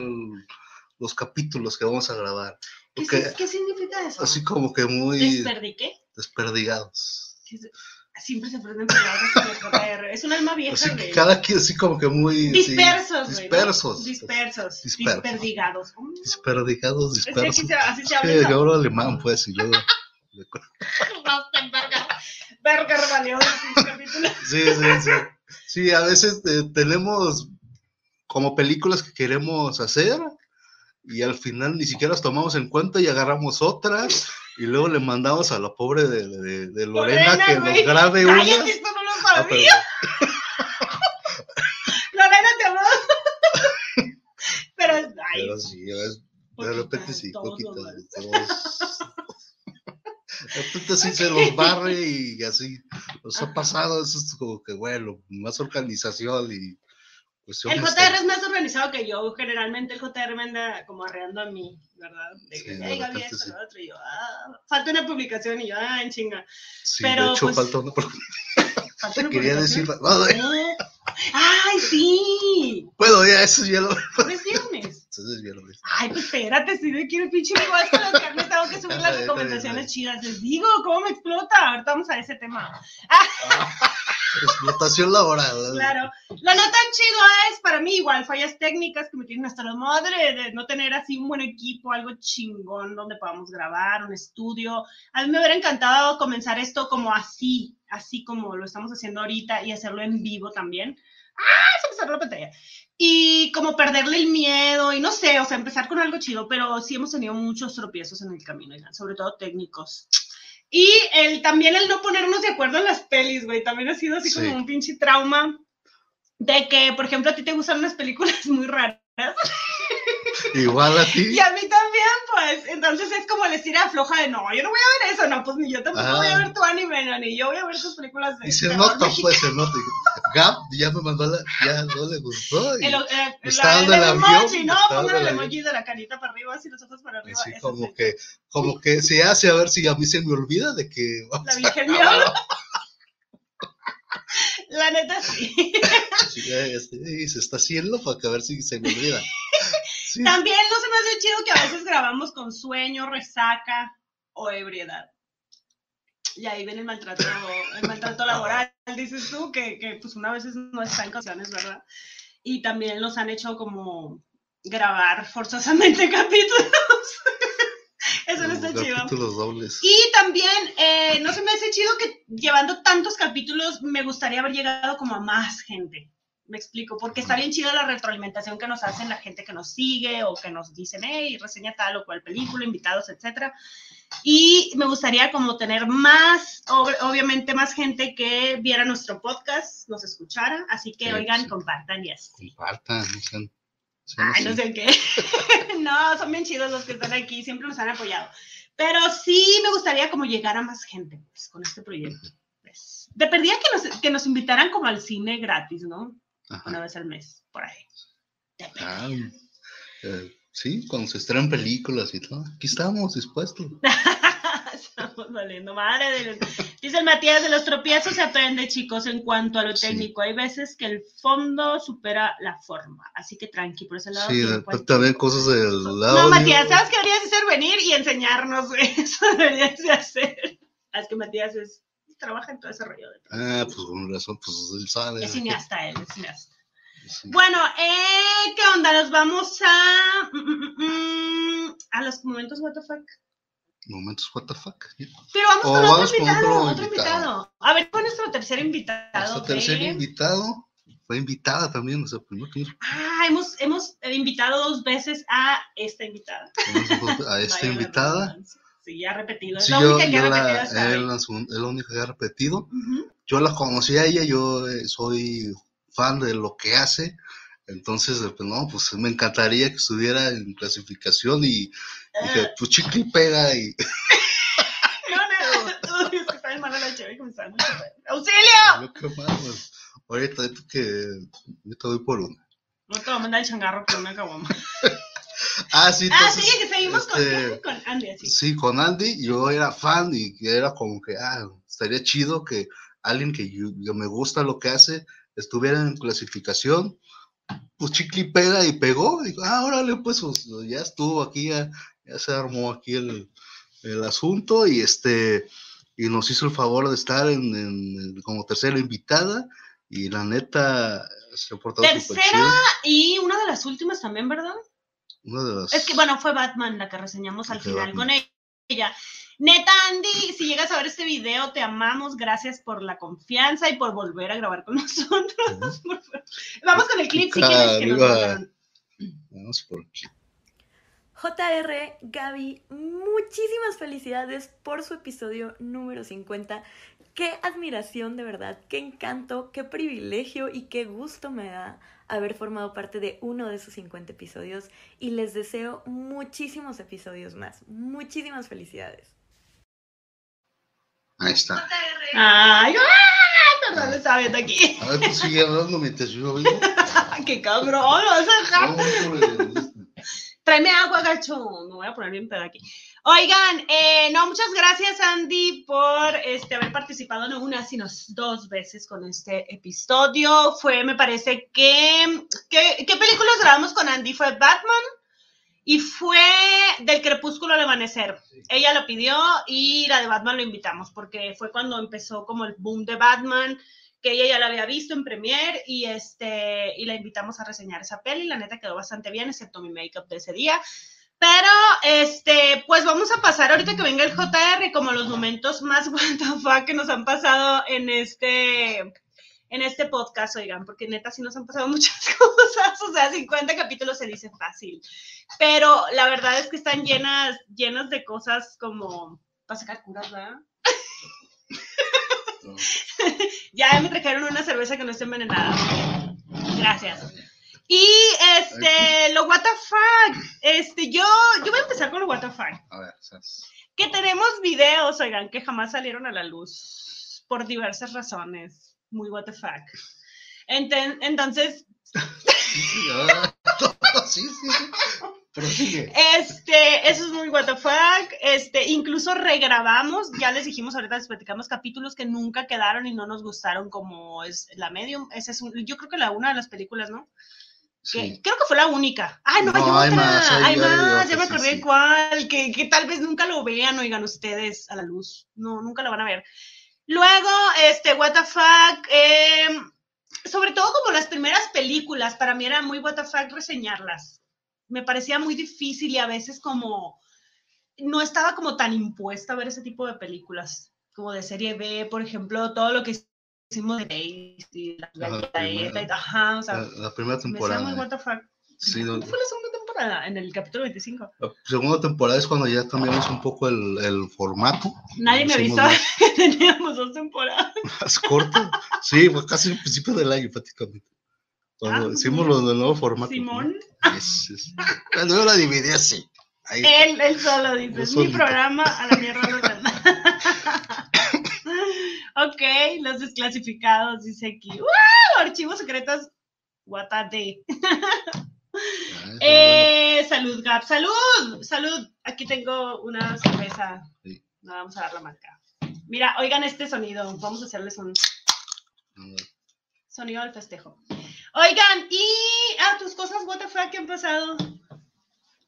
los capítulos que vamos a grabar. ¿Qué, Porque ¿Qué significa eso? así como que muy ¿Desperdiqué? desperdigados. Siempre se aprenden palabras. Es un alma vieja, Así que cada quien así como que muy... sí, Dispersos, güey. ¿no? dispersos. Dispersos. Dispersos. Desperdigados. Mm. Aquí dispersos. se, así se Sí, habla. yo hablo alemán, pues, y luego... Verga, valió el capítulo. Sí, sí, sí. Sí, a veces eh, tenemos como películas que queremos hacer y al final ni siquiera las tomamos en cuenta y agarramos otras y luego le mandamos a la pobre de, de- de Lorena, Lorena, que nos grabe una. Cállate, esto no lo Ah, sabía. Lorena, te amo. Pero, ay, pero sí, de repente sí, todos poquitas. los bares. todos- De repente sí se los barre y así nos ha pasado, eso es como que bueno, más organización y El. JR es más organizado que yo. Generalmente el JR me anda como arreando a mí, ¿verdad? De que, de "Ey, Gaby, repente esto, sí. lo otro. Y yo, ah, falta una publicación. Y yo, ah, en chinga. Sí, pero, de hecho pues, falta una ¿Falta una quería decir, no, de- Ah, ¡Ay, sí! bueno, ya eso ya lo, ¿Cuándo es viernes? Ya lo ves. Ay, pues espérate, si me quiero pinche puesto de las carnes, tengo que subir las recomendaciones chidas. Les digo, ¿cómo me explota? Ahorita vamos a ese tema. Explotación laboral. Claro. Lo no tan chido es para mí igual fallas técnicas que me tienen hasta la madre de no tener así un buen equipo, algo chingón donde podamos grabar, un estudio. A mí me hubiera encantado comenzar esto como así, así como lo estamos haciendo ahorita y hacerlo en vivo también. ¡Ah! Se me cerró la pantalla. Y como perderle el miedo y no sé, o sea, empezar con algo chido, pero sí hemos tenido muchos tropiezos en el camino, oigan, sobre todo técnicos. Y el, también el no ponernos de acuerdo en las pelis, güey, también ha sido así Sí. como un pinche trauma de que, por ejemplo, a ti te gustan unas películas muy raras Igual a ti. y a mí también, pues, entonces es como les tira floja de no, yo no voy a ver eso, no, pues ni yo tampoco Ah. voy a ver tu anime, no, ni yo voy a ver tus películas de Y se nota, pues, se nota. Gap ya me mandó la, ya no le gustó. Y El, eh, el el avión, emoji, ¿no? dando el el emoji de la carita para arriba, así los ojos para arriba. así como es que, como que se hace a ver si a mí se me olvida de que el- La Virgen. La neta, sí. Sí, se está haciendo para que a ver si se me olvida. Sí, También no se me hace chido que a veces grabamos con sueño, resaca o ebriedad. Y ahí viene el maltrato, el maltrato laboral, dices tú, que, que pues una vez no está en canciones, ¿verdad? Y también nos han hecho como grabar forzosamente capítulos. Eso no está chido. dobles. Y también, eh, no se me hace chido que llevando tantos capítulos, me gustaría haber llegado como a más gente. Me explico, porque está bien chido la retroalimentación que nos hacen la gente que nos sigue o que nos dicen, hey, reseña tal o cual película, invitados, etcétera. Y me gustaría como tener más, ob- obviamente más gente que viera nuestro podcast, nos escuchara. Así que, Sí, oigan, sí. compartan y así. Compartan, no sean- sean Ay, no sé qué. no, son bien chidos los que están aquí, siempre nos han apoyado. Pero sí me gustaría como llegar a más gente pues, con este proyecto. Pues, de perdida que nos, que nos invitaran como al cine gratis, ¿no? Ajá. Una vez al mes, por ahí. De. Ah, eh, sí, cuando se estrenan películas y todo. Aquí estamos dispuestos. Estamos valiendo madre. de los- Dice el Matías, de los tropiezos se aprende, chicos, en cuanto a lo Sí. técnico. Hay veces que el fondo supera la forma. Así que tranqui, por ese lado. Sí, después también cosas del lado. No, Matías, ¿sabes qué deberías hacer? Venir y enseñarnos. Eso deberías de hacer. Es que Matías es, trabaja en todo ese rollo de Ah, pues con razón, pues él sabe. Es cineasta él, es cineasta. Sí. Bueno, eh, ¿qué onda? Nos vamos a... mm, mm, mm, a los momentos what the fuck. Momentos what the fuck. Pero vamos con vamos otro invitado, otro otro invitado. invitado. A ver, con nuestro tercer invitado. Nuestro tercer invitado fue invitada también, primero que Ah, hemos, hemos invitado dos veces a esta invitada. a esta Vaya invitada. Sí, ya ha repetido. Es Sí, la yo, única que ha repetido la, la, única que ha repetido. Yo la conocí a ella, yo eh, soy fan de lo que hace. Entonces, eh, pues no, pues me encantaría que estuviera en clasificación y dije, Eh, pues y pega y no, no, uy, es que está bien mala la chévere que me está. ¡Auxilio! qué más, pues, ahorita, que yo te doy por una. No te voy a mandar el changarro con una caguama. Ah, sí, Ah, entonces, sí, que seguimos con, este, con Andy, así. Sí, con Andy, yo era fan y era como que, ah, estaría chido que alguien que yo, yo me gusta lo que hace estuviera en clasificación, pues chicle y pega y pegó, y digo, ah, órale, pues, pues, ya estuvo aquí, ya, ya se armó aquí el, el asunto y este, y nos hizo el favor de estar en, en- como tercera invitada y la neta se ha portado Tercera chido. y una de las últimas también, ¿verdad? Una de las- Es que, bueno, fue Batman la que reseñamos al final Batman. con ella. Neta, Andy, si llegas a ver este video, te amamos. Gracias por la confianza y por volver a grabar con nosotros. Vamos con el clip si quieres que nos. Vamos por aquí. JR, Gaby, muchísimas felicidades por su episodio número 50. Qué admiración de verdad, qué encanto, qué privilegio y qué gusto me da haber formado parte de uno de esos 50 episodios y les deseo muchísimos episodios más. Muchísimas felicidades. Ahí está. Ay, ¡ah! Viendo aquí. A ver, pues sigue hablando mientras yo oigo. ¡Qué cabrón! ¿lo vas a dejar? No, Tráeme agua, gacho. Me voy a poner bien pedo aquí. Oigan, eh, no, muchas gracias, Andy, por este, haber participado no una, sino dos veces con este episodio. Fue, me parece que. que- ¿Qué películas grabamos con Andy? Fue Batman y fue del Crepúsculo al Amanecer. Ella lo pidió y la de Batman lo invitamos porque fue cuando empezó como el boom de Batman que ella ya la había visto en Premiere y este y la invitamos a reseñar esa peli, la neta quedó bastante bien, excepto mi make-up de ese día. Pero, este, pues vamos a pasar ahorita que venga el JR como los momentos más what the fuck que nos han pasado en este, en este podcast, oigan, porque neta sí nos han pasado muchas cosas, o sea, 50 capítulos se dice fácil, pero la verdad es que están llenas, llenas de cosas como, para sacar curas, ¿verdad? Ya me trajeron una cerveza que no esté envenenada. Gracias. Y este, lo what the fuck. Este, yo, yo voy a empezar con lo what the fuck. A ver, ¿sabes? Que tenemos videos, oigan, que jamás salieron a la luz por diversas razones. Muy what the fuck. Enten- entonces, Sí, sí, ah, sí. Pero sigue. Este, eso es muy what the fuck. Este, incluso regrabamos, ya les dijimos ahorita, les platicamos capítulos que nunca quedaron y no nos gustaron, como es la medium. Esa es un- yo creo que la una de las películas, ¿no? Que, Sí. Creo que fue la única. Ay, no, hay No, otra. hay más, hay- hay hay más, ya me sí, acordé sí. cuál. Que, que tal vez nunca lo vean, oigan ustedes a la luz. No, nunca lo van a ver. Luego, este, what the fuck. em, sobre todo como las primeras películas, para mí era muy what the fuck reseñarlas. Me parecía muy difícil y a veces como no estaba como tan impuesta a ver ese tipo de películas, como de serie B, por ejemplo, todo lo que hicimos de Days y la, la- ajá, o sea, La, primera me temporada. muy what the fuck. Sí, no- ¿Cuándo fue la segunda En el capítulo 25. la segunda temporada es cuando ya cambiamos un poco el, el formato. Nadie me más- que teníamos dos temporadas. Más corto. Sí, fue casi al principio del año, prácticamente. Cuando Ah, hicimos mira. lo del nuevo formato. Simón, ¿no? Es- es- Cuando yo la dividí así. Ahí. él, él solo dice, es mi programa a la mierda los ok, los desclasificados, dice aquí. ¡Wow! Archivos secretos. What a day. Ah, Eh, salud, Gab. ¡Salud! ¡Salud! Aquí tengo una cerveza. Sí. No vamos a dar la marca. Mira, oigan este sonido. Vamos a hacerles un sonido del festejo. Oigan, y a tus cosas, what the fuck, que han pasado.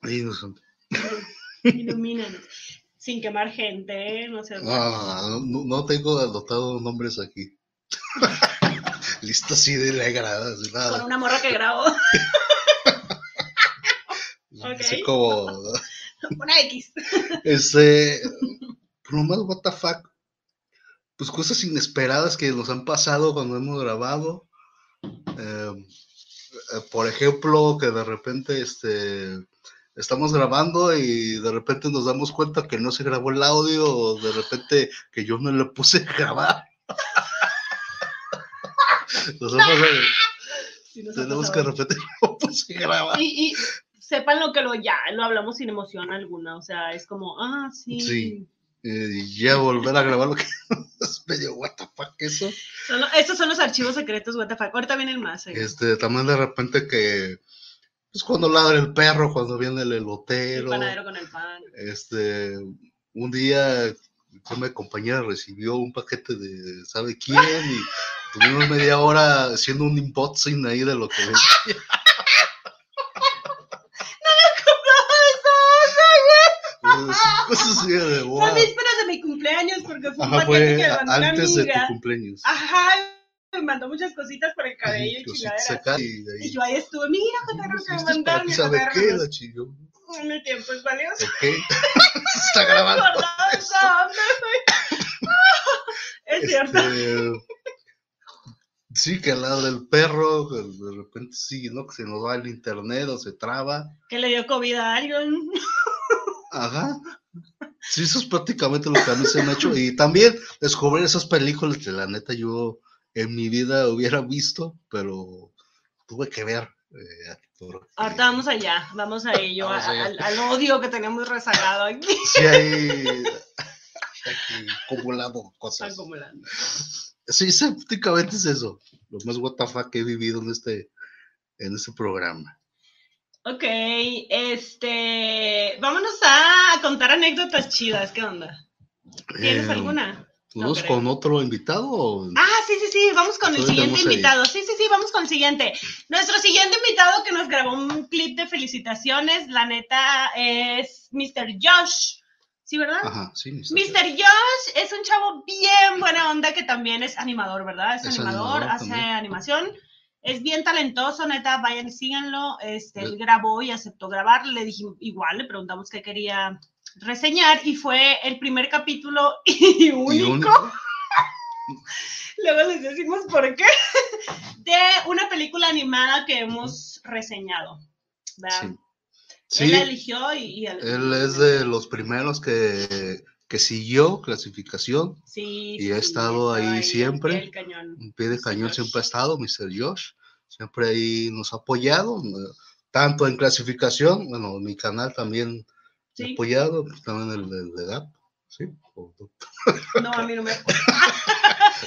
Ahí no son- Ilumínanos. Sin quemar gente, no sé. No, no, no tengo anotado nombres aquí. Lista así de negra, así Con una morra que Así como Una X. Este, por lo más, what the fuck. Pues cosas inesperadas que nos han pasado cuando hemos grabado. Eh, eh, por ejemplo, que de repente este, estamos grabando y de repente nos damos cuenta que no se grabó el audio o de repente que yo no le puse a grabar. Nos Sí, tenemos que de repente no puse a grabar. Y, y sepan lo que lo ya lo hablamos sin emoción alguna, o sea, es como, ah, sí. Sí. Eh, ya volver a grabar lo que es medio what the fuck eso. Son estos son los archivos secretos, what the fuck. Ahorita vienen más. eh. Este, también de repente que, pues cuando ladra el perro, cuando viene el El elotero, panadero con el pan. este, un día una compañera recibió un paquete de sabe quién y tuvimos media hora haciendo un unboxing ahí de lo que. Pues, cosas de Fue wow. a vísperas de mi cumpleaños porque fue un Ajá, paquete que me mandó una antes de tu amiga. cumpleaños. Ajá, me mandó muchas cositas por el cabello y Cositas chingaderas. y Y yo ahí estuve, mira, Jotaro, que me "Esto es para mandaron. y ¿Sabe qué? La chingó. Mi tiempo es valioso. Ok. Se está grabando. Es cierto. Este, sí, que al lado del perro, de repente sí, ¿no? Que se nos va el internet o se traba. Que le dio COVID a alguien. Ajá. Sí, eso es prácticamente lo que a mí se me ha hecho. Y también descubrir esas películas que la neta yo en mi vida hubiera visto, pero tuve que ver. eh, porque Ahorita vamos allá, vamos a ello, Vamos a- allá. al, al odio que tenemos rezagado aquí. Sí, hay aquí acumulado cosas. Acumulando. Sí, sí, prácticamente es eso. Lo más WTF que he vivido en este, en este programa. Ok, este, vámonos a contar anécdotas chidas, ¿qué onda? ¿Tienes Eh, alguna? ¿Vamos con otro invitado? Ah, sí, sí, sí, vamos con el siguiente ahí. invitado. Sí, sí, sí, vamos con el siguiente. Nuestro siguiente invitado que nos grabó un clip de felicitaciones, la neta, es Mr. Josh. ¿Sí, verdad? Ajá, sí. Mr. Mr. Josh es un chavo bien buena onda que también es animador, ¿verdad? Es, Es animador, animador hace animación. Es bien talentoso, neta, vayan síganlo. Este, él grabó y aceptó grabar. Le dije, igual, le preguntamos qué quería reseñar y fue el primer capítulo y Y único. único. Luego les decimos por qué. De una película animada que hemos reseñado. ¿verdad? Sí. Sí, Él la eligió y, y él es de los primeros que, que siguió clasificación. Sí, y ha sí, estado ahí siempre. pie del cañón. Un pie de Mr. cañón Josh. siempre ha estado, Mr. Josh. Siempre ahí nos ha apoyado, eh, tanto en clasificación, bueno, mi canal también ha Sí. apoyado, pues, también el de, de GAP. Sí, No, a mí no me. Ah,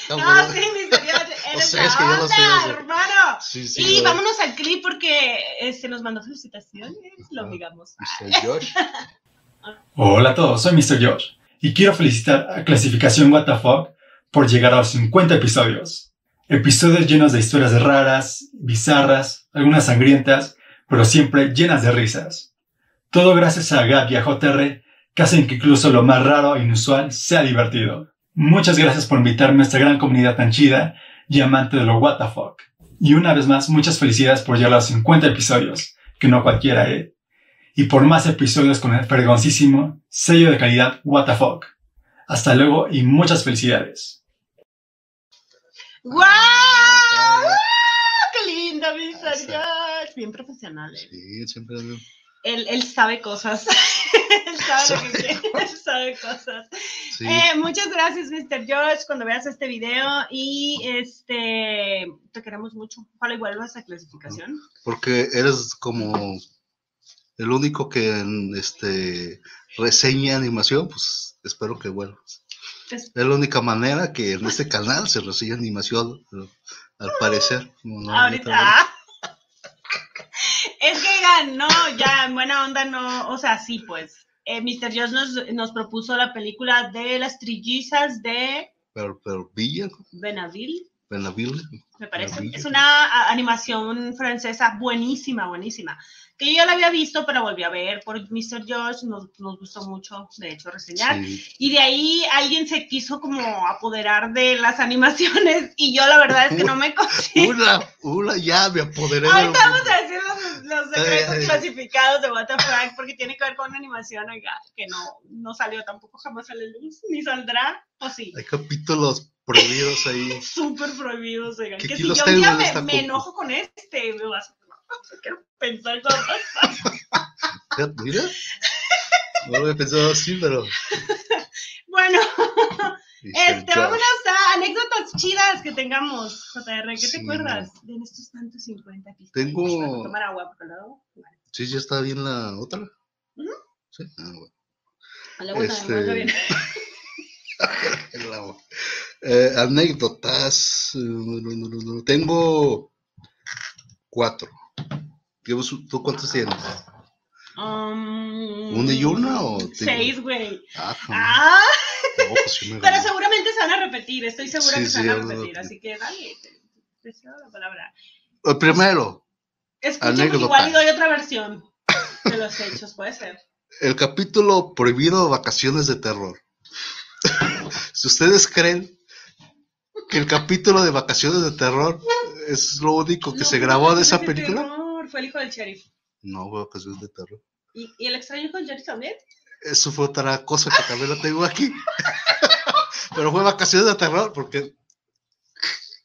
No, bueno. sí, Mr. Josh, O eres sea, es yo no sé hermano. Sí, sí, Y no, vámonos al clip porque este, nos mandó felicitaciones, lo obligamos. Mr. Josh. Hola a todos, soy Mr. Josh y quiero felicitar a Clasificación WTF por llegar a los 50 episodios. Episodios llenos de historias raras, bizarras, algunas sangrientas, pero siempre llenas de risas. Todo gracias a Gab y a JR que hacen que incluso lo más raro e inusual sea divertido. Muchas gracias por invitarme a esta gran comunidad tan chida y amante de lo WTF. Y una vez más, muchas felicidades por llegar a los 50 episodios, que no cualquiera, ¿eh? Y por más episodios con el fregoncísimo sello de calidad WTF. Hasta luego y muchas felicidades. ¡Guau! ¡Qué lindo, Mr. Sí. Josh! Bien profesional. eh. Sí, siempre. Él, él sabe cosas. él sabe lo que quiere. Él sabe cosas. Sí, Eh, muchas gracias, Mr. Josh, cuando veas este video. Y este te queremos mucho. Ojalá y vuelvas a clasificación. porque eres como el único que en, este reseña animación, pues espero que vuelvas. Es- la única manera que en este canal se reseña animación, al- parecer. No, no, Ahorita. ah. Es que ganó, ya, en buena onda, no. O sea, sí, pues. Eh, Mr. Josh nos, nos propuso la película de las trillizas de Pero, pero Villa, Benavil. Me parece. Es una animación francesa buenísima, buenísima. Que yo ya la había visto, pero volví a ver por Mr. George, nos, nos gustó mucho, de hecho, reseñar. Sí. Y de ahí alguien se quiso como apoderar de las animaciones y yo la verdad es que no me consigo. Una, una, ya me apoderé Ahorita vamos a decir los, los secretos Ay, ay. clasificados de What the Fuck, porque tiene que ver con una animación oiga, que no, no salió tampoco, jamás sale luz, ni saldrá, o sí. Hay capítulos prohibidos ahí. Súper prohibidos, oigan. ¿Qué Que si yo en me, enojo con este, me vas a... Quiero pensar Mira. No lo había pensado así, pero. Bueno, este, vámonos a anécdotas chidas que tengamos, JR. ¿Qué te acuerdas de estos tantos 50 episodios? Tengo- Para tomar agua, porque luego... Sí, ya está bien la otra. Sí. Ah, bueno. A la Este- Eh, anécdotas. eh. Tengo cuatro. ¿Tú cuántos tienes? Um, ¿Una y una o Seis, güey. Ah, Ah, no, pues sí pero seguramente se van a repetir. Estoy segura Sí, que se van a repetir. Así que dale, te, te cedo la palabra. El primero, Escucha, igual y doy otra versión de los hechos, puede ser. el capítulo prohibido Vacaciones de Terror. Si ustedes creen que el capítulo de Vacaciones de Terror es lo único que No, se grabó de esa película, terror, Fue el hijo del sheriff. no fue Vacaciones de Terror. ¿Y, y el extraño hijo del sheriff también? Eso fue otra cosa que también lo tengo aquí. Pero fue Vacaciones de Terror porque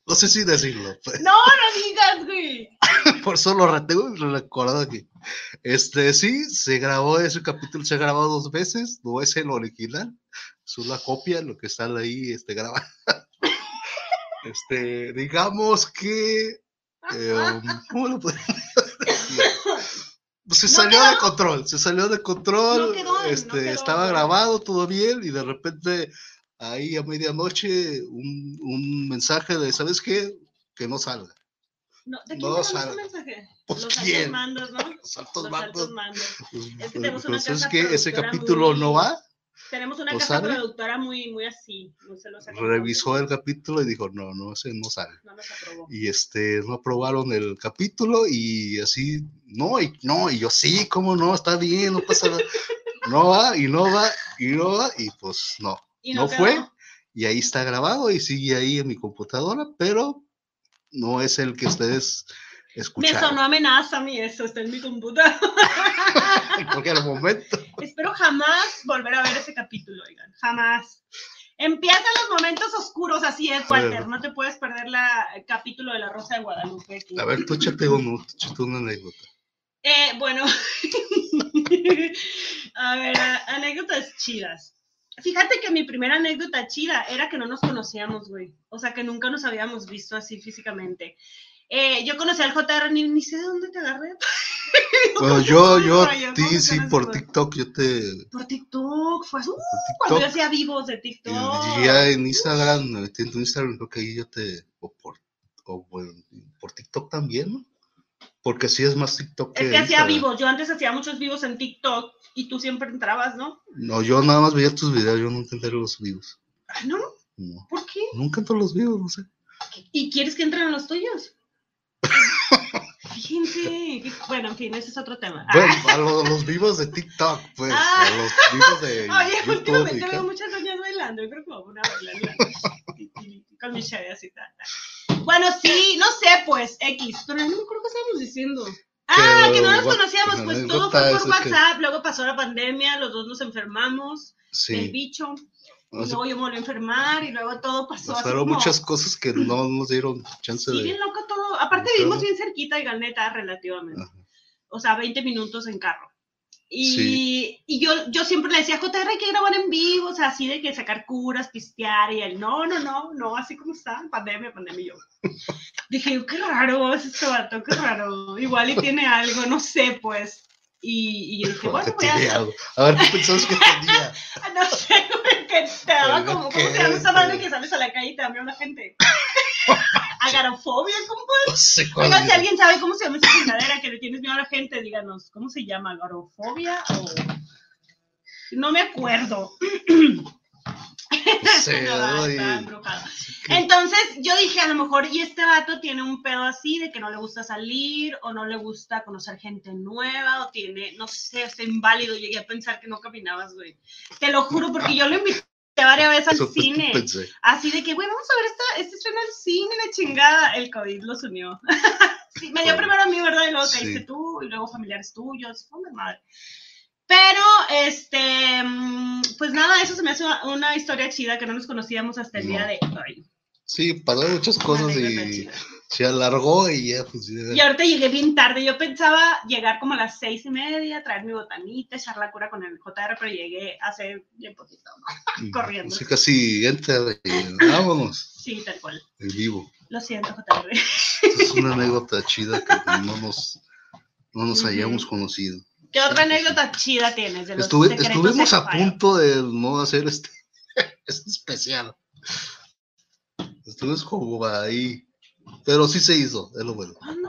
no sé si decirlo. No, no digas, güey. Por eso lo retengo y lo recordado aquí. Este, sí, se grabó ese capítulo, se grabó dos veces, no es el original, es una copia, lo que está ahí este, grabado. Este, digamos que, eh, ¿cómo lo podemos decir? Se No salió quedó. de control, se salió de control, No quedó, no este, quedó, estaba grabado todo bien y de repente ahí a medianoche un, un mensaje de, ¿sabes qué? Que no salga. No, ¿De quién No, te mandó sal- ese mensaje? Pues, Los ¿quién? altos mandos, ¿no? Los altos Los mandos. altos mandos. Pues, Es que tenemos una pues, es casa que ese capítulo muy- no va, Tenemos una ¿No casa sale? productora muy, muy así. No se los revisó el capítulo y dijo, no, no, ese no sale. No nos aprobó. Y este, no aprobaron el capítulo y así, no, y no, y yo sí, cómo no, está bien, no pasa nada. No va, y no va, y no va, y pues no. Y no quedó. fue. Y ahí está grabado y sigue ahí en mi computadora, pero no es el que ustedes Me escucharon sonó amenaza a mí eso, está en mi computadora. en cualquier momento. Espero jamás volver a ver ese capítulo, oigan, jamás. Empiezan los momentos oscuros, así es. Walter. No te puedes perder la, el capítulo de la Rosa de Guadalupe. aquí. A ver, tú échate uno, tú una anécdota. Eh, bueno, a ver, anécdotas chidas. Fíjate que mi primera anécdota chida era que no nos conocíamos, güey. O sea, que nunca nos habíamos visto así físicamente. Eh, yo conocí al JR, ni, ni sé de dónde te agarré. Bueno, yo, yo, Ay, ¿cómo ti, sí, por? TikTok, yo te. Por TikTok, fue así, uh, cuando yo hacía vivos de TikTok. Y ya en Instagram, me metí en tu Instagram, creo que ahí yo te. O por, o bueno, por TikTok también, ¿no? Porque sí es más TikTok que. Es que hacía vivos, yo antes hacía muchos vivos en TikTok y tú siempre entrabas, ¿no? No, yo nada más veía tus videos, yo nunca entré los vivos. Ay, no, No. ¿por qué? Nunca entro los vivos, no sé. ¿Y quieres que entren los tuyos? Fíjense. Bueno, en fin, ese es otro tema. Bueno, a los, los vivos de TikTok, pues. Ah. A los vivos de. Ah, Oye, YouTube últimamente veo muchas doñas bailando. Yo creo que vamos a bailar con mi chave así. tal. Bueno, sí, no sé, pues, X. Pero no me acuerdo qué estábamos diciendo. Ah, Que no nos conocíamos, pues todo fue por de que- WhatsApp, luego pasó la pandemia, los dos nos enfermamos, el Sí. bicho, O y luego yo me volví a enfermar, y luego todo pasó pasaron como... muchas cosas que no nos dieron chance Sí, de. bien loco todo. Aparte vivimos bien cerquita y neta, relativamente. Ajá. O sea, 20 minutos en carro. Y, Sí. y yo, yo siempre le decía, JR, hay que grabar en vivo, o sea, así de que sacar curas, pistear, y él, no, no, no, no, así como está, pandemia, pandemia, yo. Dije, qué raro es este vato, qué raro, igual y tiene algo, no sé, pues. Y, y yo dije, bueno, voy a. A ver, ¿qué pensabas que tenía? no sé, te daba Pero, como. ¿cómo se llama esa madre que sales a la calle y te da miedo la gente? Agarofobia, ¿cómo No sé cuál Oigan, si alguien sabe cómo se llama esa chingadera que le tienes miedo a la gente, díganos, ¿cómo se llama? ¿Agorofobia o...? No me acuerdo. Sí, No, Entonces yo dije, a lo mejor, y este vato tiene un pedo así de que no le gusta salir o no le gusta conocer gente nueva o tiene, no sé, está inválido. Llegué a pensar que no caminabas, güey. Te lo juro, porque yo lo invité varias veces al eso cine. pensé. Así de que, güey, vamos a ver esta, este estreno al cine, la chingada. El COVID los unió. sí, me dio Bueno. primero a mí, ¿verdad? Y luego Sí. caíste tú, y luego familiares tuyos. Fue muy madre. Pero, este, mm, pues nada, eso se me hace una, historia chida que no nos conocíamos hasta el No. día de hoy. Sí, pasaron muchas cosas y se alargó y ya, pues. ya. Y ahorita llegué bien tarde. Yo pensaba llegar como a las seis y media, traer mi botanita, echar la cura con el JR, pero llegué hace bien poquito, ¿no? corriendo. Sí, casi entra y vámonos Sí, tal cual. en vivo. Lo siento, JR. Es una anécdota chida que no nos, no nos hayamos conocido. ¿Qué otra anécdota chida tienes? De los Estuve- estuvimos de a punto de no hacer este, este especial. Estuvimos como ahí. Pero sí se hizo, es lo bueno. ¿Cuándo?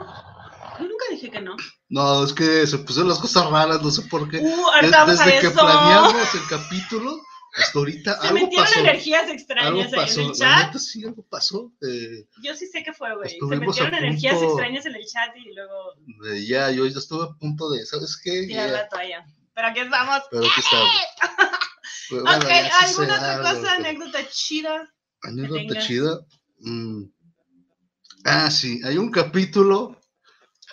Yo nunca dije que no. No, es que se pusieron las cosas raras, no sé por qué. Uh, Des- ahorita vamos a desde que eso. planeamos el capítulo hasta ahorita Se algo metieron pasó. energías extrañas ahí en el chat. neta sí, algo pasó. eh, Yo sí sé que fue, güey. Se metieron energías punto- extrañas en el chat y luego de ya, yo ya estuve a punto de, ¿sabes qué? tirar Ya, la toalla. Pero aquí estamos. pero aquí estamos. Bueno, ok, ¿alguna otra algo, cosa, pero- anécdota chida? Anécdota chida. mm, Ah, sí, hay un capítulo.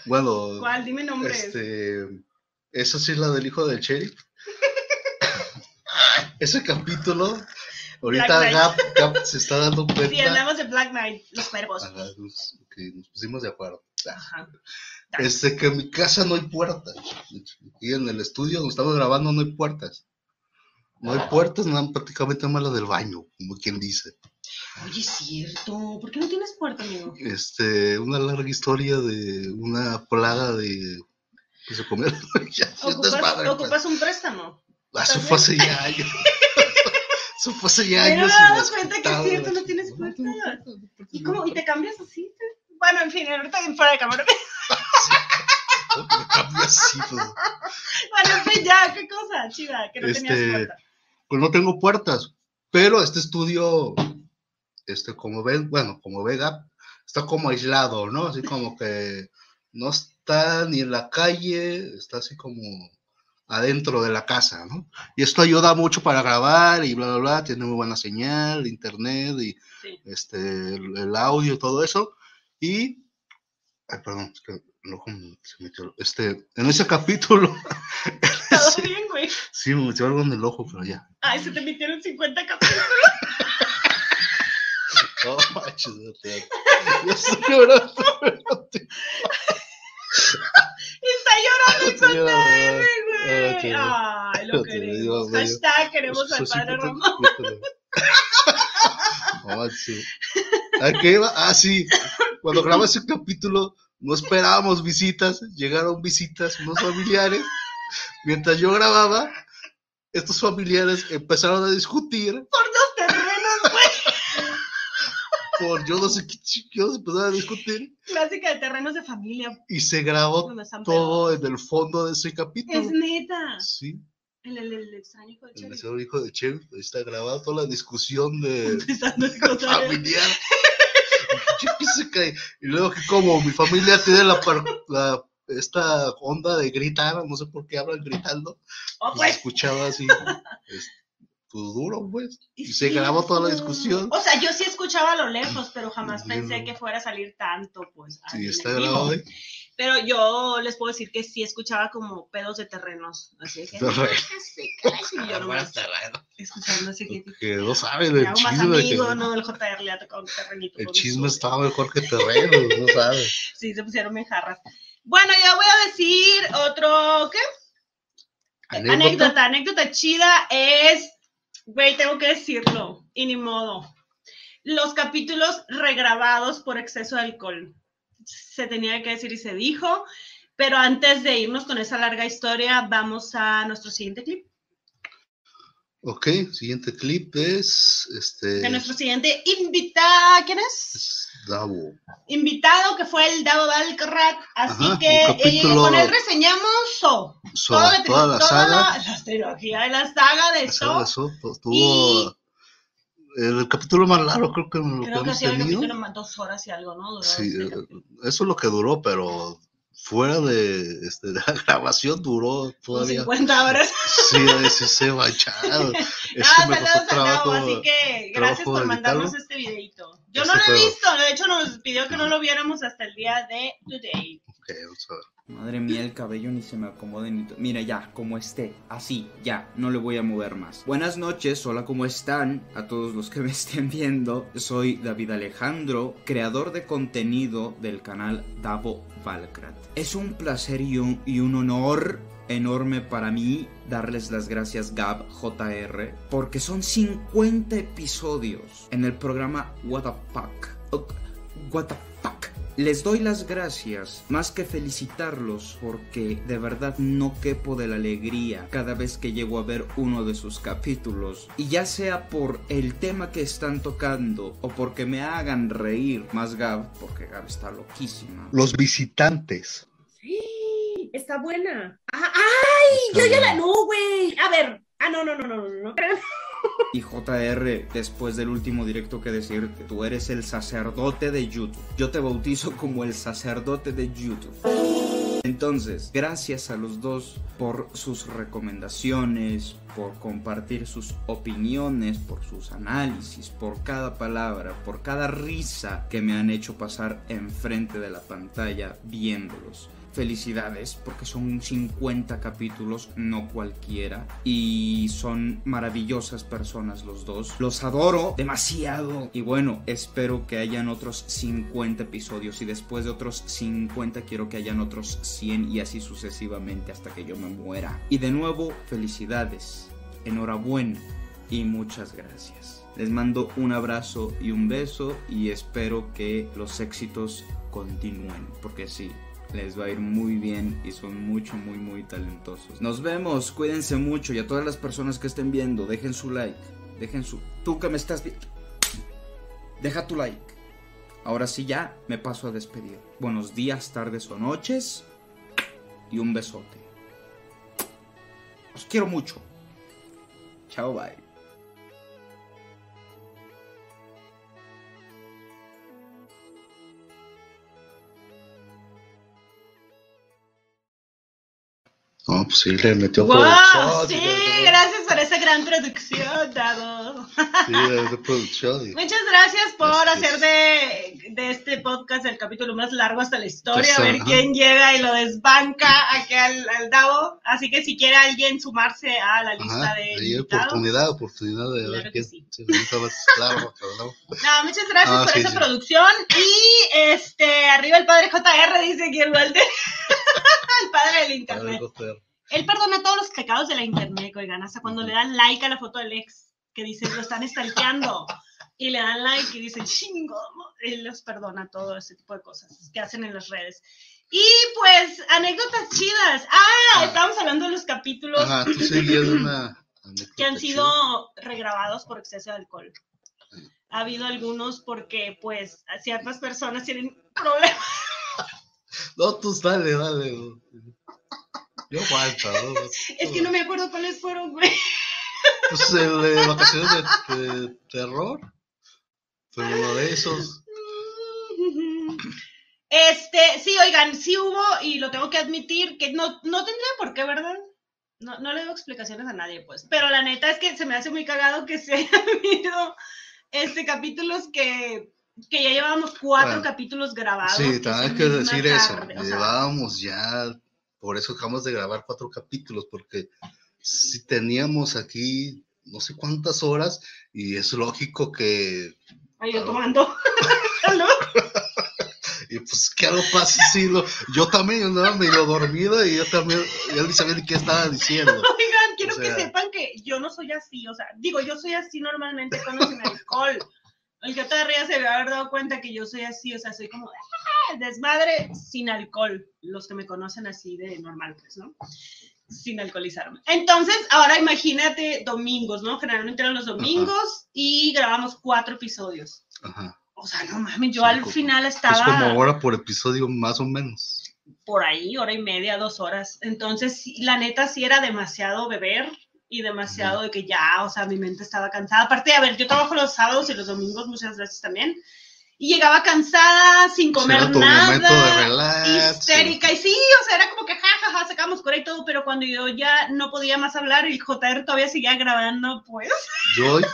Bueno, ¿Cuál? Dime nombres. este. Esa sí es la del hijo del sheriff. Ese capítulo. Ahorita Gap, Gap se está dando cuenta. Sí, andamos de Black Knight, los cuervos. Ajá, nos, pusimos de acuerdo. Ajá. Este, que en mi casa no hay puertas. Y en el estudio donde estamos grabando no hay puertas. No hay puertas, nada, prácticamente más la del baño, como quien dice. Oye, es cierto. ¿Por qué no tienes puerta, amigo? Este, una larga historia de una plaga de que se comió. ya, ¿Ocupas, desmadre, pues. ocupas un préstamo? Ah, Eso fue hace ya años. Eso fue hace ya Pero años. dado las cuenta que es cierto, no tienes puerta. No no ¿Y cómo? no ¿Y te cambias así? Bueno, en fin, ahorita en fuera de cámara. Me cambio así, pues. Bueno, en fin, ya, qué cosa, chida, que no tenías Este, puerta. Pues no tengo puertas, pero este estudio, este, como ven, bueno, como ve Gap, está como aislado, ¿no? Así como que no está ni en la calle, está así como adentro de la casa, ¿no? Y esto ayuda mucho para grabar y bla, bla, bla, tiene muy buena señal, internet y Sí. este, el, el audio todo eso. Y, ay, perdón, es que el ojo me- se metió, este, en ese capítulo, Todo sí, bien, güey. sí, me metió algo en el ojo, pero ya. Ay, se te metieron 50 capítulos. No manches, no te- estoy llorando. Está llorando Ok. Ay, lo queremos. Hashtag queremos al padre Ramón. ¿A qué iba? Ah, sí. Cuando grabé ese capítulo, no esperábamos visitas. Llegaron visitas, unos familiares. Mientras yo grababa, estos familiares empezaron a discutir Por. Por yo no sé qué chicos, empezaron a discutir Clásica de terrenos de familia. y se grabó todo en el fondo de ese Es capítulo. neta. Sí, El, el, el extraño hijo de el Cherry. mesero hijo de ahí está grabado toda la discusión de familiar. Y luego que como mi familia tiene la, par- la- esta onda de gritar, no sé por qué hablan gritando, Oh, pues pues. escuchaba así, es- pues duro, pues. Y se grabó toda la discusión. O sea, yo sí escuchaba a lo lejos, pero jamás pensé que fuera a salir tanto, pues. Sí, está el grabado ahí. Pero yo les puedo decir que sí escuchaba como pedos de terrenos. Así que. Escuchando así que. Que no saben el más chisme. amigo, que- ¿no? Del JR le ha tocado un terrenito. el chisme estaba mejor que terreno, no sabes. Sí, se pusieron bien jarras. Bueno, yo voy a decir otro, ¿qué? Anécdota. Anécdota, anécdota chida es, güey, tengo que decirlo, y ni modo. Los capítulos regrabados por exceso de alcohol. Se tenía que decir y se dijo, pero antes de irnos con esa larga historia, vamos a nuestro siguiente clip. Ok, siguiente clip es este. De nuestro siguiente invitado, ¿quién es? es Davo. Invitado que fue el Davo Valcarrat, así Ajá, que eh, con él reseñamos So. So, toda la, toda la saga. la- la trilogía de la saga de la So. saga de So, tuvo Y- el capítulo más largo creo que lo que Creo que hemos tenido. capítulo más dos horas y algo, ¿no? Duró Sí, este eh, eso es lo que duró, pero fuera de, este, la grabación duró todavía. 50 horas. Sí, se a echar. Ah, Eso me saludos costó trabajo. Gabo, así que gracias por mandarnos este videito. Yo Este no lo he pedo. visto, de hecho nos pidió que no lo viéramos hasta el día de today. Ok, vamos a ver. Madre mía, el cabello ni se me acomoda ni... Mira ya, como esté, así, ya, no le voy a mover más. Buenas noches, hola, ¿cómo están? A todos los que me estén viendo, soy David Alejandro, creador de contenido del canal Davo Valkrat. Es un placer y un, y un honor enorme para mí darles las gracias Gab JR porque son 50 episodios en el programa What the Fuck. What the fuck. Les doy las gracias, más que felicitarlos, porque de verdad no quepo de la alegría cada vez que llego a ver uno de sus capítulos. Y ya sea por el tema que están tocando o porque me hagan reír, más Gab, porque Gab está loquísima. Los visitantes. Sí, está buena. Ah, ¡Ay! Yo ya la. No, güey. A ver. Ah, no, no, no, no, no. no. Y JR, después del último directo que decirte, tú eres el sacerdote de YouTube. Yo te bautizo como el sacerdote de YouTube. Entonces, gracias a los dos por sus recomendaciones, por compartir sus opiniones, por sus análisis, por cada palabra, por cada risa que me han hecho pasar enfrente de la pantalla viéndolos. Felicidades porque son 50 capítulos, no cualquiera. Y son maravillosas personas los dos. Los adoro demasiado. Y bueno, espero que hayan otros 50 episodios. Y después de otros 50 quiero que hayan otros 100 y así sucesivamente hasta que yo me muera. Y de nuevo, felicidades. Enhorabuena y muchas gracias. Les mando un abrazo y un beso y espero que los éxitos continúen. Porque sí, les va a ir muy bien y son mucho, muy, muy talentosos. Nos vemos, cuídense mucho y a todas las personas que estén viendo, dejen su like, dejen su... Tú que me estás viendo, deja tu like. Ahora sí ya me paso a despedir. Buenos días, tardes o noches y un besote. Os quiero mucho. Chao, bye. No, pues sí, le metió ¡Wow! producción. Sí, gracias por esa gran producción, Dado. Sí, de producción. y- Muchas gracias por Este hacer de, de este podcast el capítulo más largo hasta la historia, a Pues, ver ajá. quién llega y lo desbanca aquí al, al Davo. Así que si quiere alguien sumarse a la lista Ajá, de invitados. oportunidad, oportunidad de Claro ver que quién. sí. Sí, ahorita vas- claro. No, muchas gracias Ah, por sí, esa sí. producción. Y este, arriba el padre JR, dice aquí el Walter. el padre del internet. Feo. Él perdona todos los pecados de la internet, oigan, hasta cuando le dan like a la foto del ex, que dice, lo están stalkeando, y le dan like y dicen, chingo, él los perdona todo ese tipo de cosas que hacen en las redes. Y pues, anécdotas chidas. Ah, Ah. estábamos hablando de los capítulos Ajá, tú seguías una. que han sido regrabados por exceso de alcohol. Ha habido algunos porque, pues, ciertas personas tienen problemas. No, tú dale, dale. Yo aguanto. ¿no? Es que no me acuerdo cuáles fueron, güey. Pues el de vacaciones de, de terror. Fue uno de esos. Este, sí, oigan, sí hubo, y lo tengo que admitir, que no, no tendría por qué, ¿verdad? No, no le doy explicaciones a nadie, pues. Pero la neta es que se me hace muy cagado que se hayan habido este, capítulos que, que ya llevábamos cuatro Bueno, capítulos grabados. Sí, también hay que decir eso. sea, Llevábamos ya. Por eso acabamos de grabar cuatro capítulos, porque si teníamos aquí no sé cuántas horas, y es lógico que. Ay, yo claro. tomando. Y pues, ¿qué algo pasa? Sí, lo- yo también andaba medio dormido y yo también, ya ni sabía ni qué estaba diciendo. Oigan, quiero O sea- que sepan que yo no soy así, o sea, digo, yo soy así normalmente cuando sin alcohol. El que rías se haber dado cuenta que yo soy así, o sea, soy como "Ah, desmadre sin alcohol. Los que me conocen así de normal, pues, ¿no? Sin alcoholizarme. Entonces, ahora imagínate domingos, ¿no? Generalmente eran los domingos y grabamos cuatro episodios. Ajá. O sea, no mames, yo Sí, al como- final Es estaba como hora por episodio, más o menos. por ahí, hora y media, dos horas. Entonces, la neta sí era demasiado beber y demasiado de que ya, o sea, mi mente estaba cansada. Aparte, a ver, yo trabajo los sábados y los domingos muchas veces también. Y llegaba cansada, sin comer momento de nada, histérica. Y sí, o sea, era como que jajaja, sacamos cura y todo, pero cuando yo ya no podía más hablar el JR todavía seguía grabando, pues. Yo.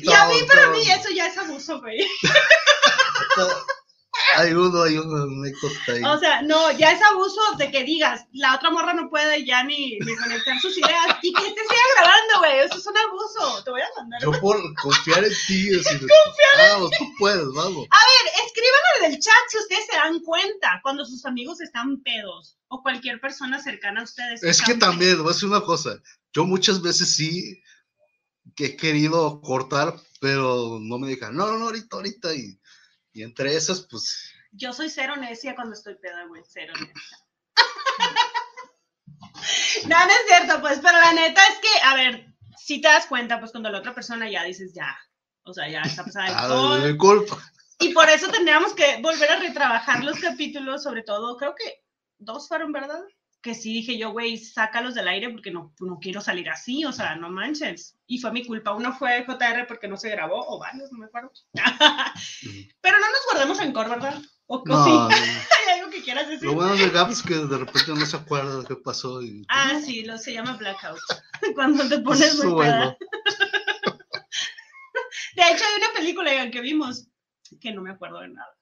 Y a mí, para mí, eso ya es abuso, güey. todo- Hay uno, hay una anécdota ahí. O sea, no, ya es abuso de que digas, la otra morra no puede ya ni, ni conectar sus ideas y que te siga grabando, güey. Eso es un abuso. Te voy a mandar. Yo por confiar en ti, decir, vamos, tú puedes, vamos. Escriban en el chat si ustedes se dan cuenta cuando sus amigos están pedos o cualquier persona cercana a ustedes. Es que también, voy a decir una cosa, yo muchas veces sí que he querido cortar, pero no me dejan, no, no, no, ahorita, ahorita, y, y entre esas, pues, Yo soy cero necia cuando estoy peda, güey. Cero necia. no, no es cierto, pues, pero la neta es que, a ver, si te das cuenta, pues cuando la otra persona ya dices, ya, o sea, ya está pasada de ah, de culpa. Y por eso tendríamos que volver a retrabajar los capítulos, sobre todo, creo que dos fueron, ¿verdad? Que sí dije yo, güey, sácalos del aire porque no, no quiero salir así, o sea, no manches. Y fue mi culpa. Uno fue JR porque no se grabó, o varios, no me acuerdo. Pero no nos guardemos rencor, ¿verdad? O, No, sí, hay algo que quieras decir. lo bueno de Gap es que de repente no se acuerda de qué pasó. Y, Ah, sí, lo se llama blackout. Cuando te pones Eso muy bueno. De hecho, hay una película que vimos que no me acuerdo de nada.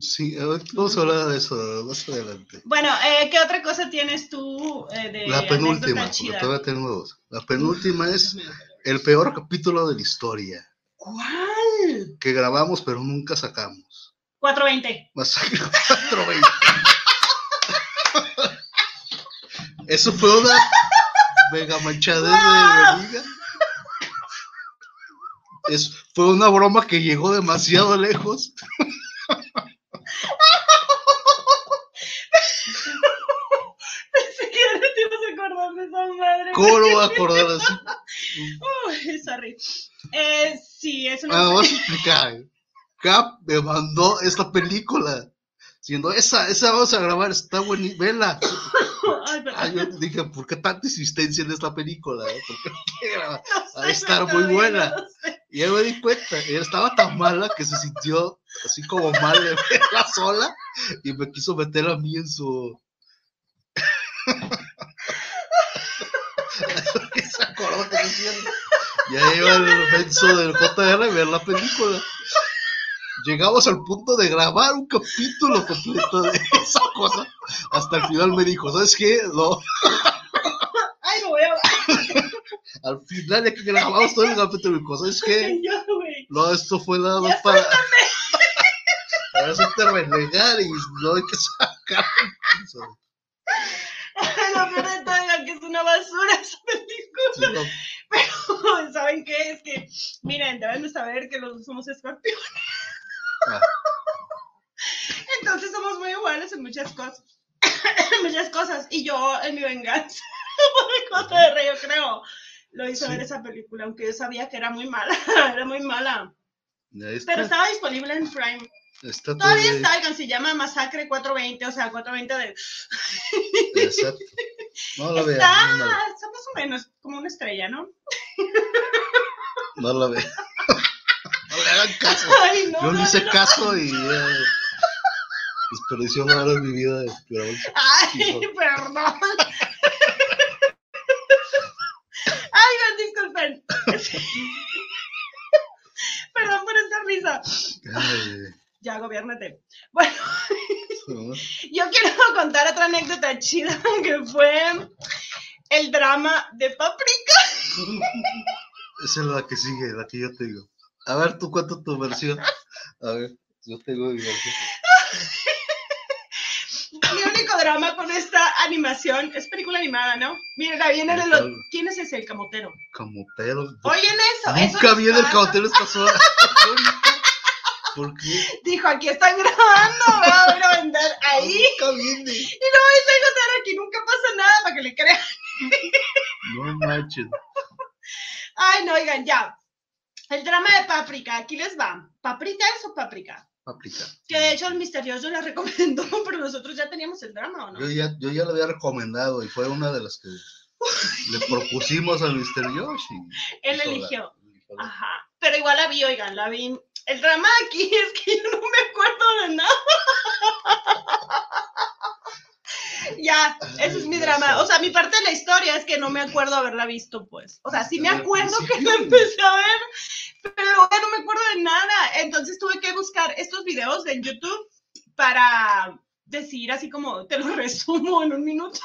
Sí, ahorita vamos a hablar de eso más adelante. Bueno, eh, ¿qué otra cosa tienes tú eh, de La penúltima, anécdota porque chida? todavía tengo dos. La penúltima es el peor capítulo de la historia ¿Cuál? que grabamos pero nunca sacamos. 420. Masacre 420. Eso fue una mega manchadera de. Es, fue una broma que llegó demasiado lejos. Pensé que ahora te ibas a acordar de esa madre. ¿Cómo lo voy a acordar así? Uy, sorry. Eh, sí, es una. Ah, vamos a explicar. Cap me mandó esta película. Siendo esa, esa vamos a grabar, está buenísima. Vela. Ay, perdón. Ah, yo dije, ¿por qué tanta insistencia en esta película? eh? ¿Por qué no sé, estar no muy sabía, buena. no sé. Y ahí me di cuenta, ella estaba tan mala que se sintió así como mal de verla sola y me quiso meter a mí en su. Se acordó que diciendo. Iba el menso del JR a ver la película. Llegamos al punto de grabar un capítulo completo de esa cosa. Hasta el final me dijo, ¿sabes qué? No, Ay, no voy a. al final de que grabamos todo el capítulo, me dijo, ¿sabes qué? No, esto fue nada más para. para hacerte renegar y no hay que sacar. Ay, peor una basura esa película. Sí, no, Pero, ¿saben qué? Es que, miren, deben de saber que los dos somos escorpiones. Ah. Entonces somos muy iguales en muchas cosas. en muchas cosas. Y yo, en mi venganza, por el JR, yo creo, lo hice Sí. ver esa película, aunque yo sabía que era muy mala. era muy mala. Pero estaba disponible en Prime. Está Todavía todo está, oigan, se llama Masacre 420, o sea, 420 de... Exacto. No la vean, Está, no la, está más o menos como una estrella, ¿no? no la vean. No le hagan caso. Ay, no, Yo no, le hice no. caso y eh, desperdició una hora de mi vida. ese- Ay, perdón. Ay, no, disculpen. Perdón por esta risa. Ay, Ya, gobiernate. Bueno, ¿no? yo quiero contar otra anécdota chida que fue el drama de Paprika. Esa es la que sigue, la que yo te digo. A ver, tú cuenta tu versión. A ver, yo tengo mi versión. Mi único drama con esta animación es película animada, ¿no? Miren, ahí viene el... Claro. ¿Quién es ese? El camotero. Camotero. Oyen eso, eso Nunca les vi en el camotero esta sola. ¿Por qué? Dijo, aquí están grabando, me voy a ir a vender ahí. Nunca viene. Y no vais a aquí, nunca pasa nada para que le crean. No manches. Ay, no, oigan, ya. El drama de Paprika, aquí les va. ¿Paprika es o Paprika? Paprika. Que de hecho el misterioso la recomendó, pero nosotros ya teníamos el drama, ¿o no? Yo ya, yo ya lo había recomendado y fue una de las que le propusimos a Mr. Yoshi. Él eligió. Ajá. Pero igual la vi, oigan, la vi. El drama aquí es que yo no me acuerdo de nada. ya, ese es mi drama. O sea, mi parte de la historia es que no me acuerdo haberla visto, pues. O sea, sí me acuerdo que la empecé a ver, pero ya no me acuerdo de nada. Entonces tuve que buscar estos videos en YouTube para decir así como, te lo resumo en un minuto.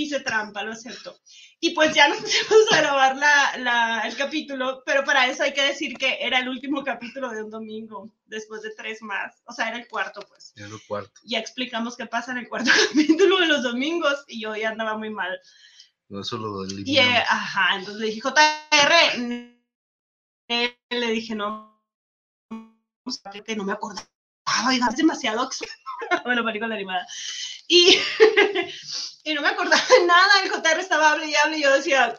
Hice trampa, lo acepto. Y pues ya nos pusimos a grabar la, la, el capítulo, pero para eso hay que decir que era el último capítulo de un domingo, después de tres más. O sea, era el cuarto, pues. Era el cuarto. Ya explicamos qué pasa en el cuarto capítulo de los domingos y yo ya andaba muy mal. No, eso lo Y, eliminamos. eh, ajá, entonces le dije, JR, eh, le dije, no, no me acordaba, oiga, es demasiado bueno, película animada. Y, y no me acordaba de nada, el JR estaba hable y hable y yo decía,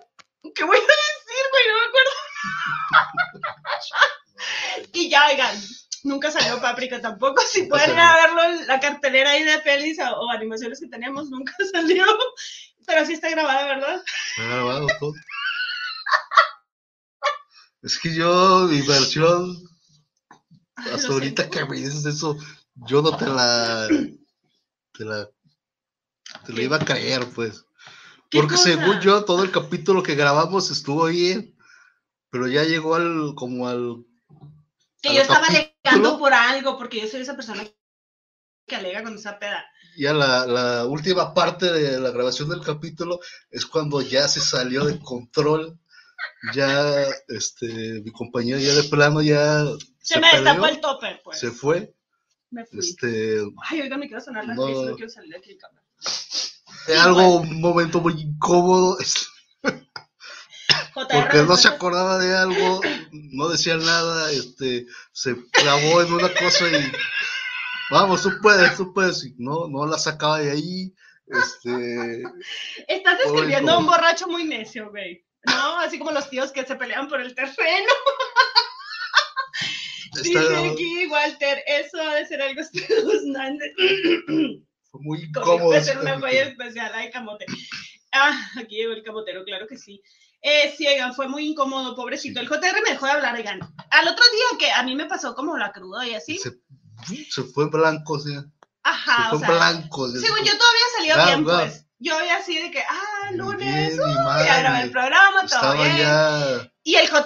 ¿qué voy a decir, güey? No me acuerdo. y ya, oigan, nunca salió Paprika tampoco, si pueden ir a verlo la cartelera ahí de pelis o, animaciones que tenemos, nunca salió, pero sí está grabada, ¿verdad? Está grabado todo. Es que yo, mi versión, hasta ahorita que me dices eso, yo no te la. Te la. Te la iba a creer, pues. ¿Qué Porque cosa? según yo, todo el capítulo que grabamos estuvo bien, pero ya llegó al. como al. Que al yo estaba capítulo. alegando por algo, porque yo soy esa persona que alega cuando está peda. Ya la, la última parte de la grabación del capítulo es cuando ya se salió de control. Ya, este, mi compañero ya de plano ya Se, me peleó, destapó el tope, pues. se fue. Me fui. Este, Ay, oiga, me quiero sonar la No. no quiero salir de aquí cámara. Era algo, un momento muy incómodo, porque no se acordaba de algo, no decía nada, este, se clavó en una cosa y, vamos, tú puedes, tú puedes, y no, no la sacaba de ahí, este, Estás Ay, describiendo a un borracho muy necio, güey. ¿No? Así como los tíos que se pelean por el terreno. Dice aquí, Walter, eso ha de ser algo espeluznante. fue muy incómodo. de ese ser una huella especial. Ay, camote. Ah, aquí llegó el camotero, claro que sí. Eh, sí, oigan, fue muy incómodo, pobrecito. El JR me dejó de hablar, oigan. Al otro día que a mí me pasó como la cruda y así. Se, se fue blanco, o sea, se Ajá, fue o sea. blanco. Según yo todavía salió Ah, bien, pues. Yo había así de que, ah, lunes, bien, uh, ya grabé el madre, programa, todo bien. ya, Y el JR,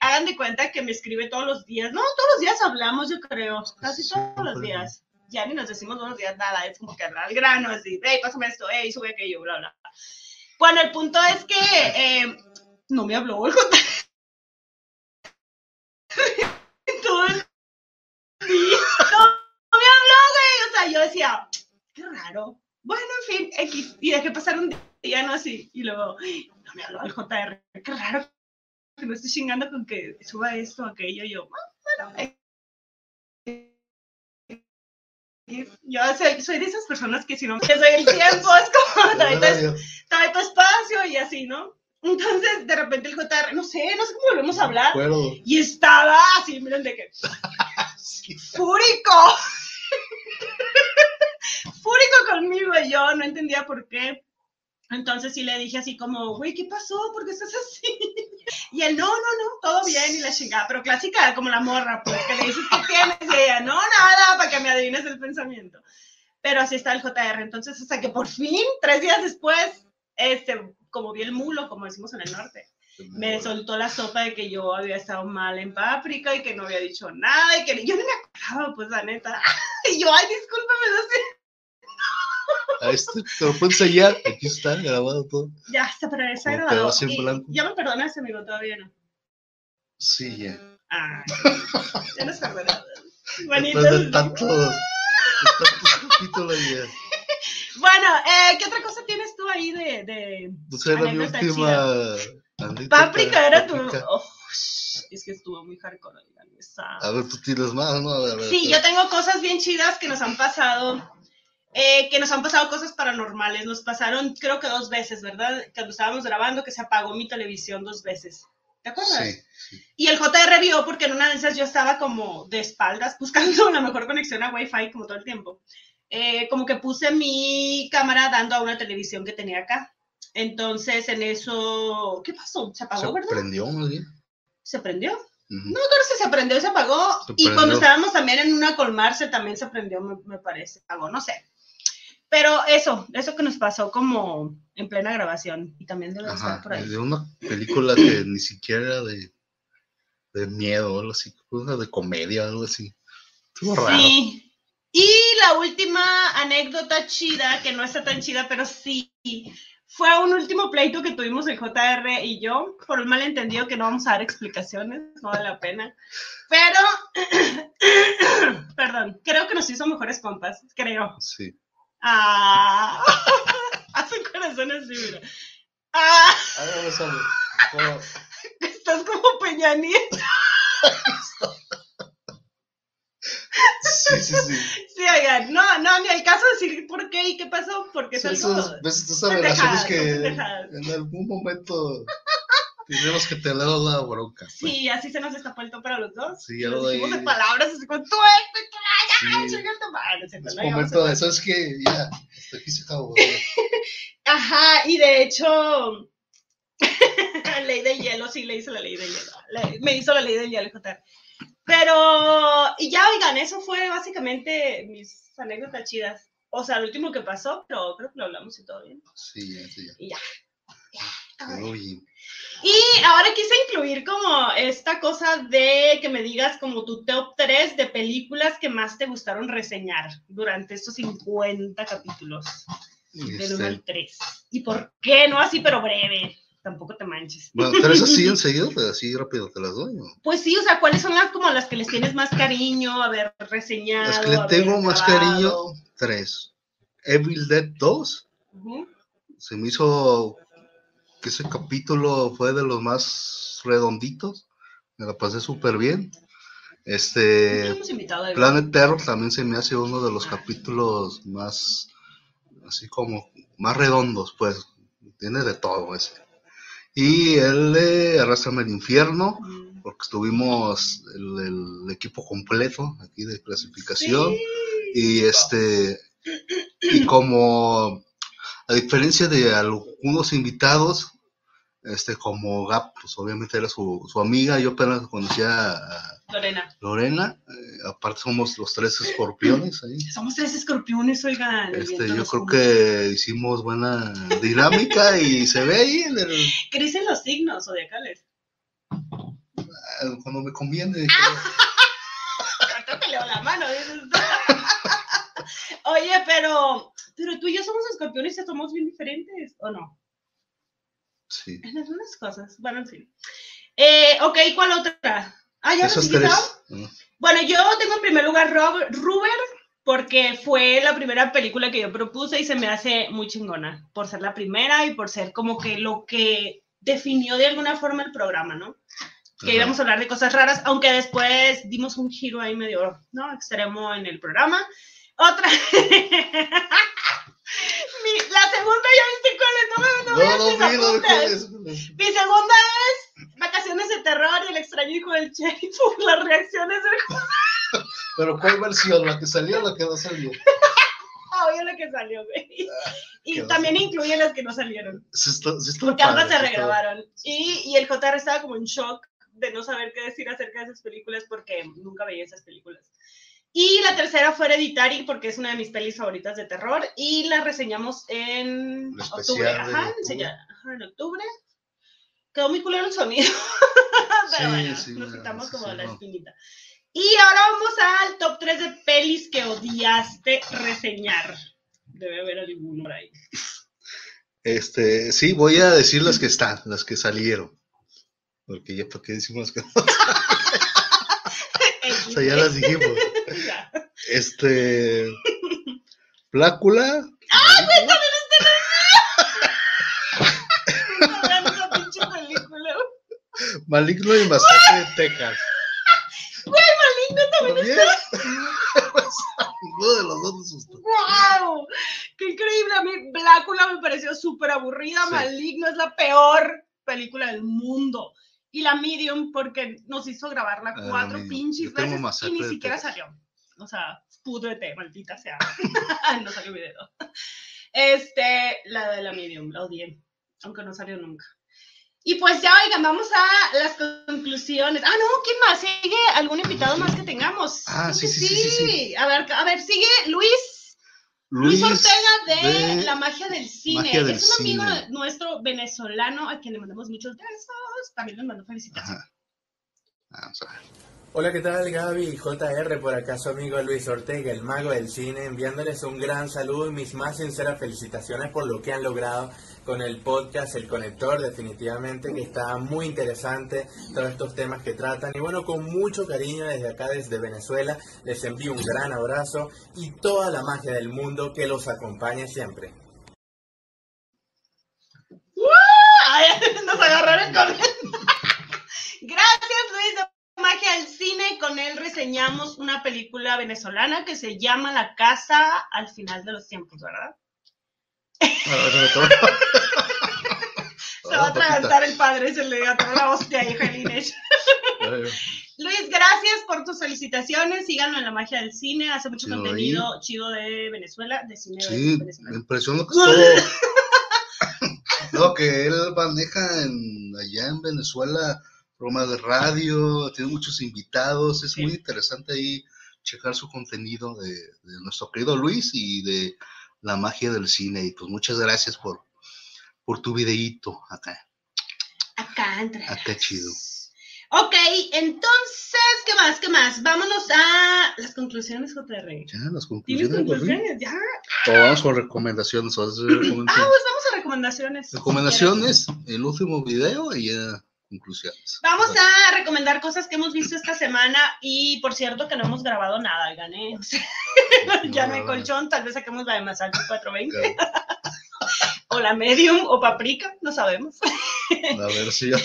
hagan de cuenta que me escribe todos los días. No, todos los días hablamos, yo creo. Casi Sí, todos los días. Ya ni nos decimos todos los días nada. Es como que al grano, así, hey, pásame esto, hey, sube aquello, bla, bla. Bueno, el punto es que eh, no me habló el JR. Todo el día. No me habló, güey. O sea, yo decía, qué raro. Bueno, en fin, X. Y dejé pasar un día, no así. Y luego, no me habló el JR. Qué raro que no estoy chingando con que suba esto, aquello. Yo, ah, bueno, X. yo soy, soy de esas personas que si no me doy el tiempo, es como, trae tu, ya, trae tu espacio y así, ¿no? Entonces, de repente el JR, no sé, no sé cómo volvemos a hablar. Y estaba así, miren de que, Sí. fúrico. Fúrico conmigo y yo no entendía por qué. Entonces sí le dije así como, güey, ¿qué pasó? ¿Por qué estás así? Y él, no, no, no, todo bien y la chingada, pero clásica como la morra, pues que le dices, ¿qué tienes? Y ella, no, nada, para que me adivines el pensamiento. Pero así está el JR. Entonces, hasta que por fin, tres días después, este, como vi el mulo, como decimos en el norte, me soltó la sopa de que yo había estado mal en Páprica y que no había dicho nada y que yo no me acordaba, pues la neta. Y yo, ay, discúlpame, no sé. A este te lo puedo enseñar, aquí está grabado todo. Ya está, pero Como grabado. Ya me perdonaste, amigo, todavía no. Sí, ya. Ay, ya no es perdonado. Bonito. Después de tanto, de capítulos ya. Bueno, eh, ¿qué otra cosa tienes tú ahí de, de... Era mi última. Páprica era tu... Oh, es que estuvo muy hardcore. A ver, tú tienes más, ¿no? A ver, a ver, Sí, yo tengo cosas bien chidas que nos han pasado, eh, que nos han pasado cosas paranormales. Nos pasaron, creo que dos veces, ¿verdad? Cuando estábamos grabando, que se apagó mi televisión dos veces. ¿Te acuerdas? Sí, sí. Y el JR vio porque en una de esas yo estaba como de espaldas buscando la mejor conexión a Wi-Fi como todo el tiempo. eh, como que puse mi cámara dando a una televisión que tenía acá. Entonces, en eso, ¿qué pasó? Se apagó, Se ¿verdad? prendió más bien. ¿Se prendió? Ujú. No, creo que se prendió y se apagó. Se y cuando estábamos también en una colmarse, también se prendió, me, me parece. Apagó, no sé. Pero eso, eso que nos pasó como en plena grabación. Y también debe estar Ajá, por ahí. de una película que ni siquiera era de, de miedo algo así, una de comedia o algo así. Estuvo raro. Sí. Y la última anécdota chida, que no está tan chida, pero sí, fue un último pleito que tuvimos el JR y yo, por el malentendido que no vamos a dar explicaciones, no vale la pena. Pero, perdón, creo que nos hizo mejores compas, creo. Sí. Ah, hacen corazones así, mira. Ah, A ver. ¿Cómo? estás como Peña Nieto. Sí, sí, sí. Sí, oigan, no, no, ni al caso de decir por qué y qué pasó, porque Sí, algo... esas, ves, esas relaciones son que en algún momento tenemos que tener la bronca. pues. Sí, así se nos destapó el tope a los dos. Sí, ya lo dijimos de- de palabras así con tú esto y tú madre", se Es la momento de, ¿sabes qué? Ya, hasta aquí se acabó. Ajá, y de hecho, ley de hielo, sí le hizo la ley de hielo. Me hizo la ley del hielo, JR. Pero, y ya, oigan, eso fue básicamente mis anécdotas chidas. O sea, lo último que pasó, pero creo que lo hablamos y todo bien. Sí, ya, sí, ya. Y ya. Y ahora quise incluir como esta cosa de que me digas como tu top 3 de películas que más te gustaron reseñar durante estos 50 capítulos, del 1 al Este, 3. ¿Y por qué? No así, pero breve. Tampoco te manches. bueno, ¿tres así enseguida? Así rápido te las doy. ¿no? Pues sí, o sea, ¿cuáles son las como las que les tienes más cariño, haber reseñado? Las que le tengo más cariño, tres. Evil Dead 2. Ujú. Se me hizo que ese capítulo fue de los más redonditos. Me la pasé súper bien. Este, Planet Terror también se me hace uno de los capítulos más, así como, más redondos, pues. Tiene de todo ese. Y el de Arrastrame al Infierno, Mm. porque estuvimos el, el equipo completo aquí de clasificación. Sí. Y este, y como a diferencia de algunos invitados, este, como Gap, pues obviamente era su, su amiga, yo apenas conocía a Lorena. Lorena, eh, aparte somos los tres escorpiones ahí. Somos tres escorpiones, oigan. Este, yo creo que hicimos buena dinámica y se ve ahí en el, ¿Qué dicen los signos zodiacales? cuando me conviene. Ahorita te leo la mano. Oye, pero, pero tú y yo somos escorpiones y somos bien diferentes, ¿o no? Sí, En algunas cosas. Bueno, en fin. Eh, ok, ¿cuál otra? Ah, ya esas lo tres. ¿no? Bueno, yo tengo en primer lugar Rob- Ruber, porque fue la primera película que yo propuse y se me hace muy chingona, por ser la primera y por ser como que lo que definió de alguna forma el programa, ¿no? Que Ajá. íbamos a hablar de cosas raras, aunque después dimos un giro ahí medio, ¿no? Extremo en el programa. Otra. La segunda, ¿ya viste cuál es? No, no, No, no, no, no, no. Mi segunda es Vacaciones de Terror y el extraño hijo del sheriff por las reacciones del Pero ¿cuál versión? ¿La que salió o la que no salió? Obvio la que salió, güey. Y quedó también incluye las que no salieron. Sí está, sí está Porque ambas se está- regrabaron. Y, y el JR estaba como en shock de no saber qué decir acerca de esas películas porque nunca veía esas películas. Y la tercera fue Hereditary porque es una de mis pelis favoritas de terror y la reseñamos en octubre. Ajá, octubre. ajá, en octubre. Quedó muy culero el sonido. Pero Sí, bueno, sí, nos no, quitamos como sí, la no. espinita. Y ahora vamos al top 3 de pelis que odiaste reseñar. Debe haber alguno por ahí. Este, sí, voy a decir las que están, las que salieron. Porque ya, ¿para qué decimos que no? O sea, ya las dijimos. Este. Plácula. Esa pinche película. Maligno y Masacre en Texas. Maligno también ¿También? Ninguno de los dos nos gustó. ¡Wow! ¡Qué increíble! A mí Blácula me pareció súper aburrida. Sí. Maligno es la peor película del mundo. Y la Medium porque nos hizo grabarla Ah, cuatro pinches veces y ni de siquiera salió. O sea, púdrete, maldita sea. no salió video. Este, la de la medium, la odié, aunque no salió nunca. Y pues ya, oigan, vamos a las conclusiones. Ah, no, ¿quién más? ¿Sigue algún invitado más que tengamos? Ah, sí, sí, sí, sí, sí. A ver, a ver, sigue Luis. Luis, Ortega de, La Magia del Cine. Magia del es un amigo Cine. nuestro venezolano a quien le mandamos muchos besos. También le mando felicitaciones. Ajá. Vamos a ver. Hola, ¿qué tal Gaby? JR, por acá su amigo Luis Ortega, el mago del cine, enviándoles un gran saludo y mis más sinceras felicitaciones por lo que han logrado con el podcast El Conector, definitivamente que está muy interesante todos estos temas que tratan y bueno, con mucho cariño desde acá, desde Venezuela, les envío un gran abrazo y toda la magia del mundo que los acompañe siempre. Nos agarraron con Gracias, Luis Magia del Cine. Con él reseñamos una película venezolana que se llama La Casa al final de los tiempos, ¿verdad? Se me va a Ah, atragantar el padre, se le atoró la hostia ahí, Inés. Ay, Luis, gracias por tus felicitaciones. Síganlo en La Magia del Cine. Hace mucho Chido contenido chido de Venezuela, de cine Sí, me venezolano. impresionó que todo. No, que él maneja en, allá en Venezuela programas de radio, tiene muchos invitados, es Sí. muy interesante ahí checar su contenido de, de nuestro querido Luis y de la magia del cine. Y pues muchas gracias por, por tu videíto acá. Acá, entre. Acá chido. Ok, entonces, ¿qué más? ¿Qué más? Vámonos a las conclusiones, JR. Ya, las ¿Tienes conclusiones. conclusiones? Ya. O vamos con recomendaciones. ¿vas a hacer Ah, pues vamos a recomendaciones. Recomendaciones, el último video y ya conclusiones. Vamos a recomendar cosas que hemos visto esta semana y por cierto que no hemos grabado nada, gané. ya no hay colchón, tal vez saquemos la de alto 420 Claro. o la medium o paprika, no sabemos. A ver si ya.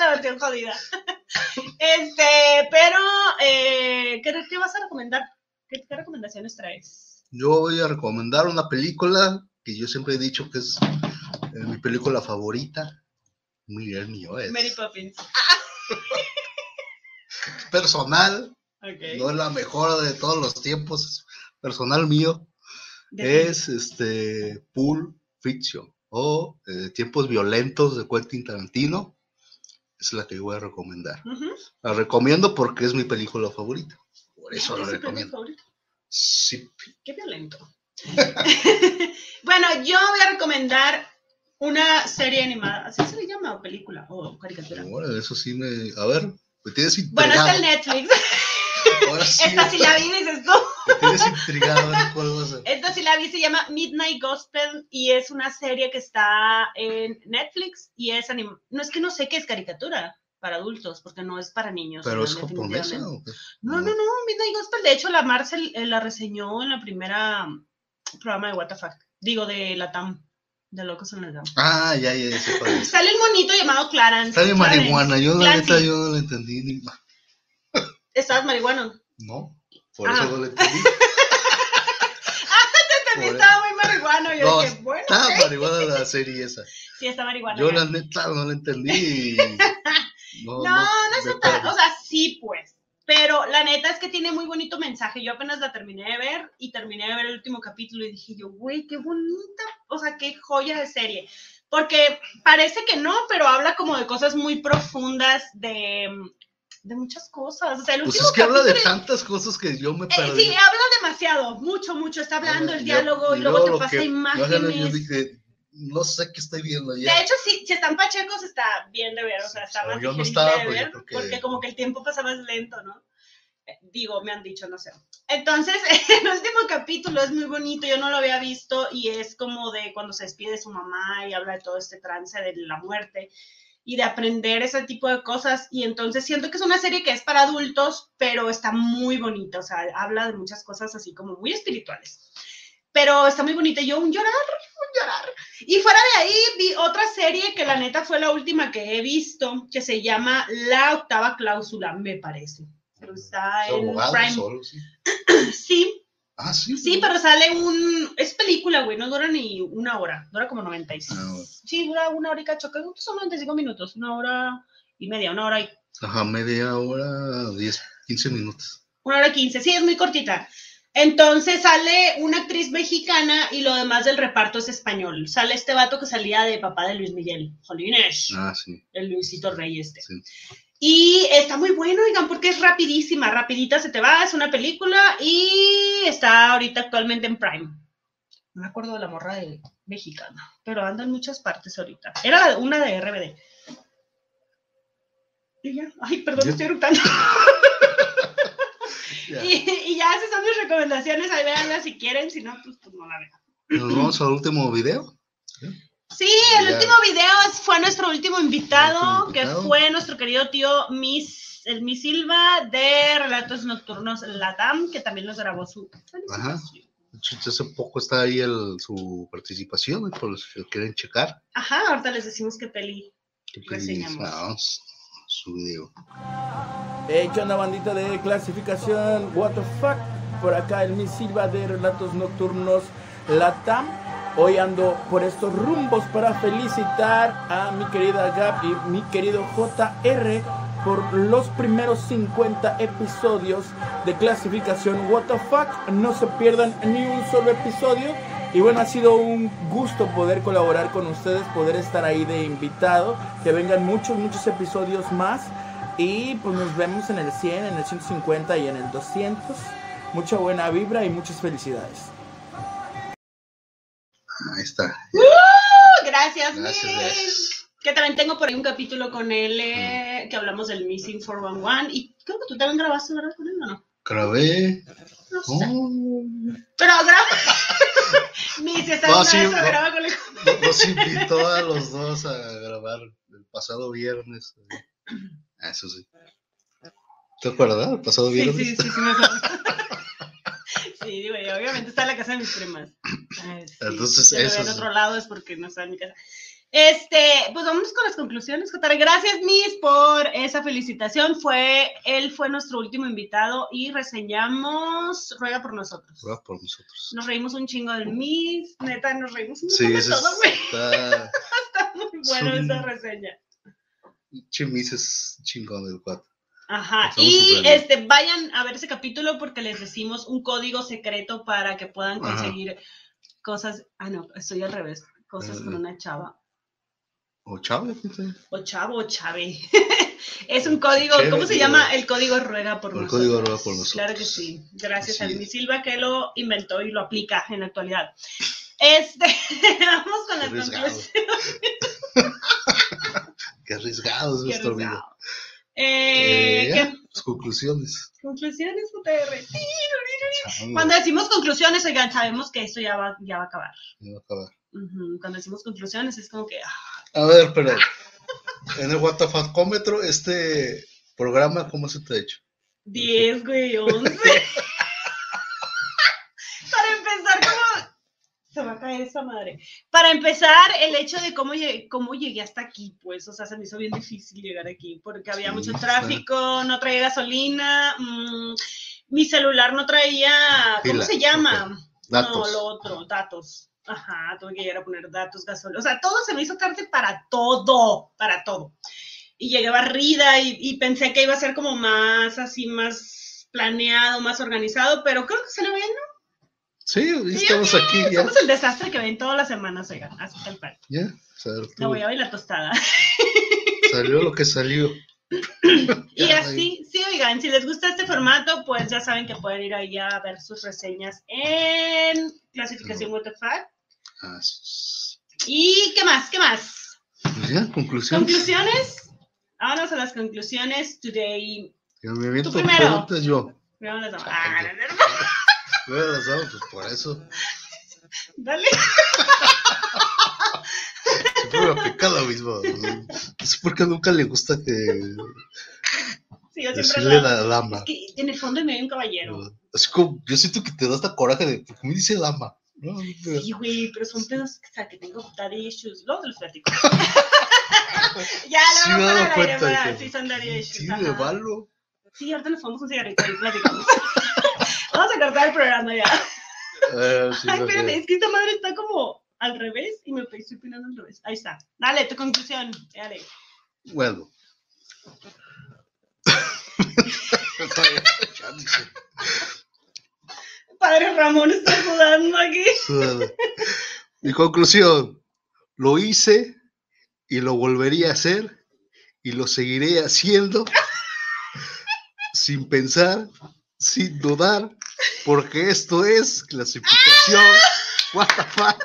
la versión jodida. Este, pero, eh, ¿qué, qué vas a recomendar? ¿Qué, qué recomendaciones traes? Yo voy a recomendar una película que yo siempre he dicho que es eh, mi película favorita. Muy bien, mío, es Mary Poppins. personal, no es la mejor de todos los tiempos, personal mío, De- es este Pulp Fiction o eh, Tiempos Violentos de Quentin Tarantino. Es la que yo voy a recomendar. La recomiendo porque es mi película favorita. Por eso la ¿Es tu recomiendo. favorito? Sí. Qué violento. bueno, yo voy a recomendar una serie animada. ¿Así se le llama? ¿O película? ¿O caricatura? Ahora, eso sí me. A ver, me tienes Bueno, intrigado. está el Netflix. Ahora sí, Esta sí la vi, dices tú. me tienes intrigado. cuál a. Esta sí la vi, se llama Midnight Gospel y es una serie que está en Netflix y es anim... No es que no sé qué es caricatura para adultos, porque no es para niños. Pero no, es japonesa. definitivamente. ¿o qué? No, no, no, Midnight Gospel. De hecho, la Marcel eh, la reseñó en la primera programa de WTF. Digo, de la TAM, de Locos en la TAM. Ah, ya, ya, ya. Sale el monito llamado Clarence. Clarence, marihuana. Yo, la neta, yo no la entendí. Ni... ¿Estabas marihuano? No, por Ah. eso no la entendí. Entendí, Por- estaba muy marihuano. Yo No, dije, bueno, Está ok. marihuana la serie esa. sí, está marihuano. Yo, ya. la neta, no la entendí. No, No, no me está o sea, sí, pues. Pero la neta es que tiene muy bonito mensaje. Yo apenas la terminé de ver y terminé de ver el último capítulo y dije yo, güey, qué bonita, o sea, qué joya de serie. Porque parece que no, pero habla como de cosas muy profundas, de, de muchas cosas. O sea, el Pues último es que habla de tantas cosas que yo me Eh, perdí. sí, habla demasiado, mucho, mucho. Está hablando el Yo- diálogo y luego te pasa que- imágenes. Yo dije, no sé qué estoy viendo ya. De hecho, sí, si están pachecos está bien de ver, o sea, está más yo no estaba, de pues, ver, creo que- porque como que el tiempo pasa más lento, ¿no? Eh, Digo, me han dicho, no sé. Entonces, el último capítulo es muy bonito, yo no lo había visto y es como de cuando se despide de su mamá y habla de todo este trance de la muerte y de aprender ese tipo de cosas. Y entonces siento que es una serie que es para adultos, pero está muy bonita, o sea, habla de muchas cosas así como muy espirituales. Pero está muy bonita. y Yo un llorar, un llorar. Y fuera de ahí vi otra serie que la neta fue la última que he visto, que se llama La Octava Cláusula, me parece. Pero está ¿Es en abogado Prime. solo, sí. Sí, Ah, sí. sí, pero sale un... Es película, güey, no dura ni una hora, dura como 96. Ah, bueno. Sí, dura una hora y cacho, son 95 minutos, una hora y media, una hora y... Ajá, media hora, 10, 15 minutos. Una hora quince, sí, es muy cortita. Entonces sale una actriz mexicana y lo demás del reparto es español. Sale este vato que salía de papá de Luis Miguel, Jolines, Ah, sí. el Luisito Rey este. sí. Y está muy bueno, oigan, porque es rapidísima, rapidita se te va, es una película y está ahorita actualmente en Prime. No me acuerdo de la morra de mexicana, pero anda en muchas partes ahorita. Era una de RBD. Y ya, ay, perdón, estoy eructando. Y, y ya esas son mis recomendaciones, ahí véanla si quieren, si no, pues, pues no la vean. Nos vamos al último video. Sí, el Ya. último video fue nuestro último invitado, último que invitado. fue nuestro querido tío Miss, el Miss Silva de Relatos Nocturnos Latam, que también nos grabó su. Ajá. Hace poco está ahí el, su participación, por los que quieren checar. Ajá, ahorita les decimos qué peli. que pues, Reseñamos. vamos, su video. Hey, ¿qué onda bandita de clasificación? What the fuck? Por acá el Miss Silva de Relatos Nocturnos Latam. Hoy ando por estos rumbos para felicitar a mi querida Gab y mi querido JR por los primeros 50 episodios de clasificación What the fuck. No se pierdan ni un solo episodio. Y bueno, ha sido un gusto poder colaborar con ustedes, poder estar ahí de invitado, que vengan muchos, muchos episodios más. Y pues nos vemos en el 100, en el 150 y en el 200. Mucha buena vibra y muchas felicidades. Ahí está. ¡Uh! Gracias, Gracias. Que también tengo por ahí un capítulo con él eh, que hablamos del Missing 411. Y creo que tú también grabaste, ¿verdad? Con él o no? Grabé. No sé. Oh, Pero graba. Miss, esta No, sí, no. graba con él. Nos invitó a los dos a grabar el pasado viernes. Eso sí. ¿Te acuerdas? El pasado Sí, viernes. sí, sí, sí, me acuerdo. Sí, güey, obviamente está en la casa de mis primas. Ay, sí, Entonces, si eso es- otro lado es porque no está en mi casa. Este, pues vamos con las conclusiones, Jotare. Gracias, Miss, por esa felicitación. Fue, él fue nuestro último invitado y reseñamos Ruega por nosotros. Ruega por nosotros. Nos reímos un chingo del Miss, neta, nos reímos un Sí, montón de todo, güey. está. Está muy bueno es un- esa reseña. Chimis es chingón del cuatro. Ajá, Estamos y este, vayan a ver ese capítulo porque les decimos un código secreto para que puedan Ajá. conseguir cosas. Ah, no, estoy al revés. Cosas con Ah. una chava. O fíjate. O chavo o chave. es un código, Chévere, ¿cómo se llama? El código ruega por El nosotros. código ruega por nosotros. Claro que sí. Gracias a mi. Silva que lo inventó y lo aplica en la actualidad. Este, vamos con las conclusiones. Qué arriesgado es Qué nuestro arriesgado. video. Eh, Eh, ¿qué ya, pues, conclusiones. conclusiones? Chango, Cuando decimos conclusiones, oigan, sabemos que esto ya va, ya va a acabar. ya va a acabar. Ujú, Cuando decimos conclusiones es como que, ah, A ver, pero en el WTFacómetro, este programa, ¿cómo se te ha hecho? 10, güey, 11. Para empezar, como... Se va a caer esa madre. Para empezar, el hecho de cómo, lle- cómo llegué hasta aquí, pues, o sea, se me hizo bien difícil llegar aquí, porque había Sí, mucho está. tráfico, no traía gasolina, mm, mi celular no traía, ¿cómo Pila, se llama? Datos. No, lo otro, datos. Ajá, tuve que llegar a poner datos, gasolina. O sea, todo se me hizo tarde para todo, para todo. Y llegué barrida y, y pensé que iba a ser como más, así, más planeado, más organizado, pero creo que se le bien, ¿no? Sí, estamos aquí, ya. Somos el desastre que ven todas las semanas, oigan, así tal cual. Ya, sea, La voy a ver la tostada. salió lo que salió. Y así, sí, oigan, si les gusta este formato, pues ya saben que pueden ir ahí a ver sus reseñas en clasificación WTF. Así es. ¿Y qué más? ¿Qué más? Pues ya, conclusiones. ¿Conclusiones? Vámonos a las conclusiones today. Ya me Tú primero. yo. Damos. Ah, no, no, no. Bueno, las damos, pues por eso. Dale. Siempre me aplica lo mismo. No sé por qué nunca le gusta que Sí, yo siempre decirle la... la dama. Es que en el fondo me hay un caballero. Así como, yo siento que te da hasta coraje de, ¿por qué me dice dama? No, pero- Sí, güey, pero son pedos o sea, que tengo daddy issues. Luego los platico. ya, Sí aire, cuenta de para- que- Sí, son daddy issues. Sí, me valo. Sí, ahorita nos fumamos un cigarrito y platicamos. Vamos a cortar el programa ya. Eh, sí, Ay, espérame, es que esta madre está como al revés y me estoy opinando al revés. Ahí está. Dale, tu conclusión. Dale. Bueno. Padre Ramón está sudando aquí. Mi conclusión, lo hice y lo volvería a hacer y lo seguiré haciendo sin pensar, sin dudar, porque esto es clasificación. What the fuck?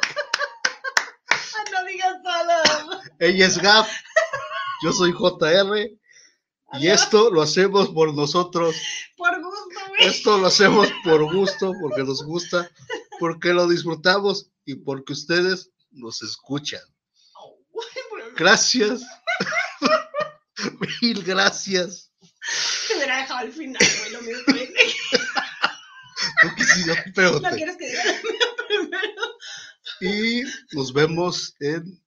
No digas solo. Ella es Gap, yo soy JR y esto lo hacemos por nosotros. Por gusto, güey. Esto lo hacemos por gusto, porque nos gusta, porque lo disfrutamos y porque ustedes nos escuchan. Gracias. Mil gracias. Te hubiera dejado al final, güey. Lo mío Y nos vemos en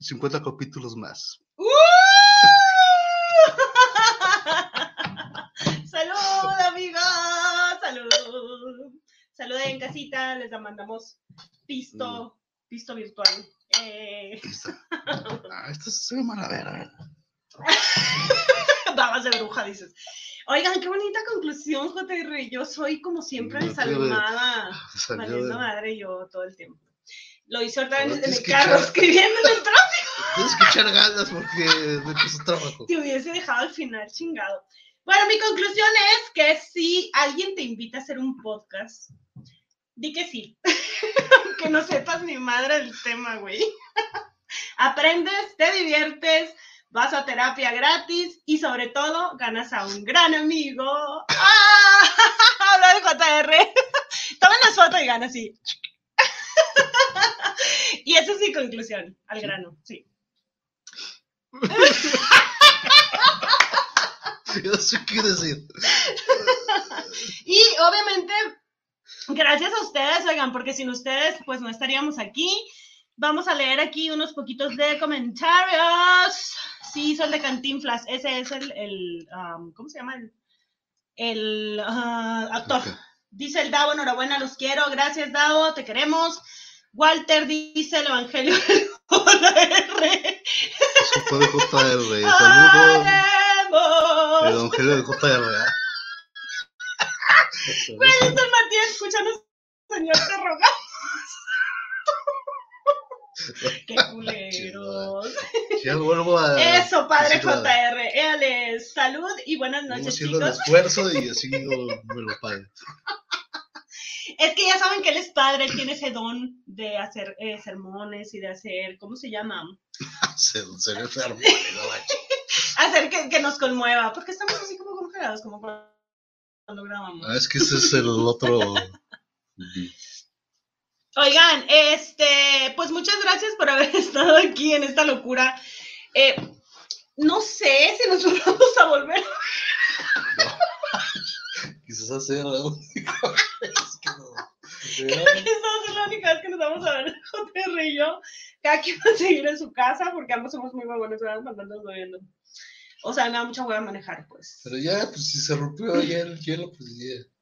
50 capítulos más. ¡Uh! ¡Salud, amigos! ¡Salud! Salud en casita, les mandamos pisto, pisto virtual. Eh. Ah, esto se ve mala vera. babas de bruja, dices. Oigan, qué bonita conclusión, JR. Yo soy como siempre desalmada, Salió valiendo de- madre yo todo el tiempo. Lo hice otra vez el que carro, echar- escribiendo en el tráfico. Tienes que echar ganas porque me costó trabajo. Te hubiese dejado al final, chingado. Bueno, mi conclusión es que si alguien te invita a hacer un podcast, di que sí. que no sepas ni madre del tema, güey. Aprendes, te diviertes, vas a terapia gratis y sobre todo ganas a un gran amigo. ¡Ah! Habla de JR. Tomen la foto y gana así. y esa es mi conclusión, al grano, sí. No sé qué decir. Y obviamente, gracias a ustedes, oigan, porque sin ustedes, pues no estaríamos aquí. Vamos a leer aquí unos poquitos de comentarios. Sí, son de Cantinflas. Ese es el, el, um, ¿cómo se llama? El, el ah, actor. Dice el Davo, enhorabuena, los quiero. Gracias, Davo, te queremos. Walter dice el Evangelio del JR. Eso de JR. El evangelio de JR. dice el Matías, escúchanos, señor, te rogamos. Qué culeros. Ya vuelvo a. Eso, padre. JR. Éale, salud y buenas noches, haciendo el esfuerzo y así no me lo. Es que ya saben que él es padre, él tiene ese don de hacer eh, sermones y de hacer, ¿cómo se llama? Se, se me enfermo. no manches. Hacer que, que nos conmueva, porque estamos así como congelados, como cuando grabamos. Ah, es que ese es el otro. Oigan, este, pues muchas gracias por haber estado aquí en esta locura. Eh, no sé si nos vamos a volver. Quizás hacer la única vez que no. Creo que esta va a ser la única vez que nos vamos a ver JR y yo. Cada quien va a seguir en su casa porque ambos somos muy buenos, ¿verdad? Mandándonos viendo. O sea, me da mucha hueva manejar, pues. Pero ya, pues si se rompió ya el hielo, pues ya.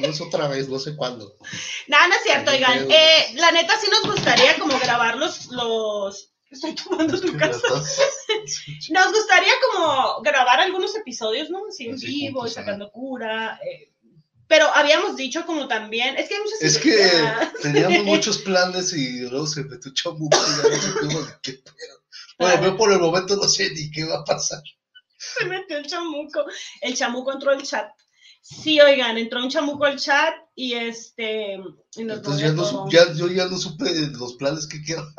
No es otra vez, no sé cuándo. Nada, no es cierto, Ay, oigan. Eh, la neta sí nos gustaría como grabar los... los... Estoy tomando tu casa. Nos gustaría como grabar algunos episodios, ¿no? Así en vivo y sacando cura. eh, pero habíamos dicho como también, es que hay muchas Es que teníamos muchos planes y luego se metió chamuco y ya no supimos ni qué pedo. Bueno, yo por el momento no sé ni qué va a pasar. Se metió el chamuco. El chamuco entró al chat. Sí, oigan, entró un chamuco al chat y este. Y nos Entonces ya movió no, ya, yo ya no supe los planes que quedan.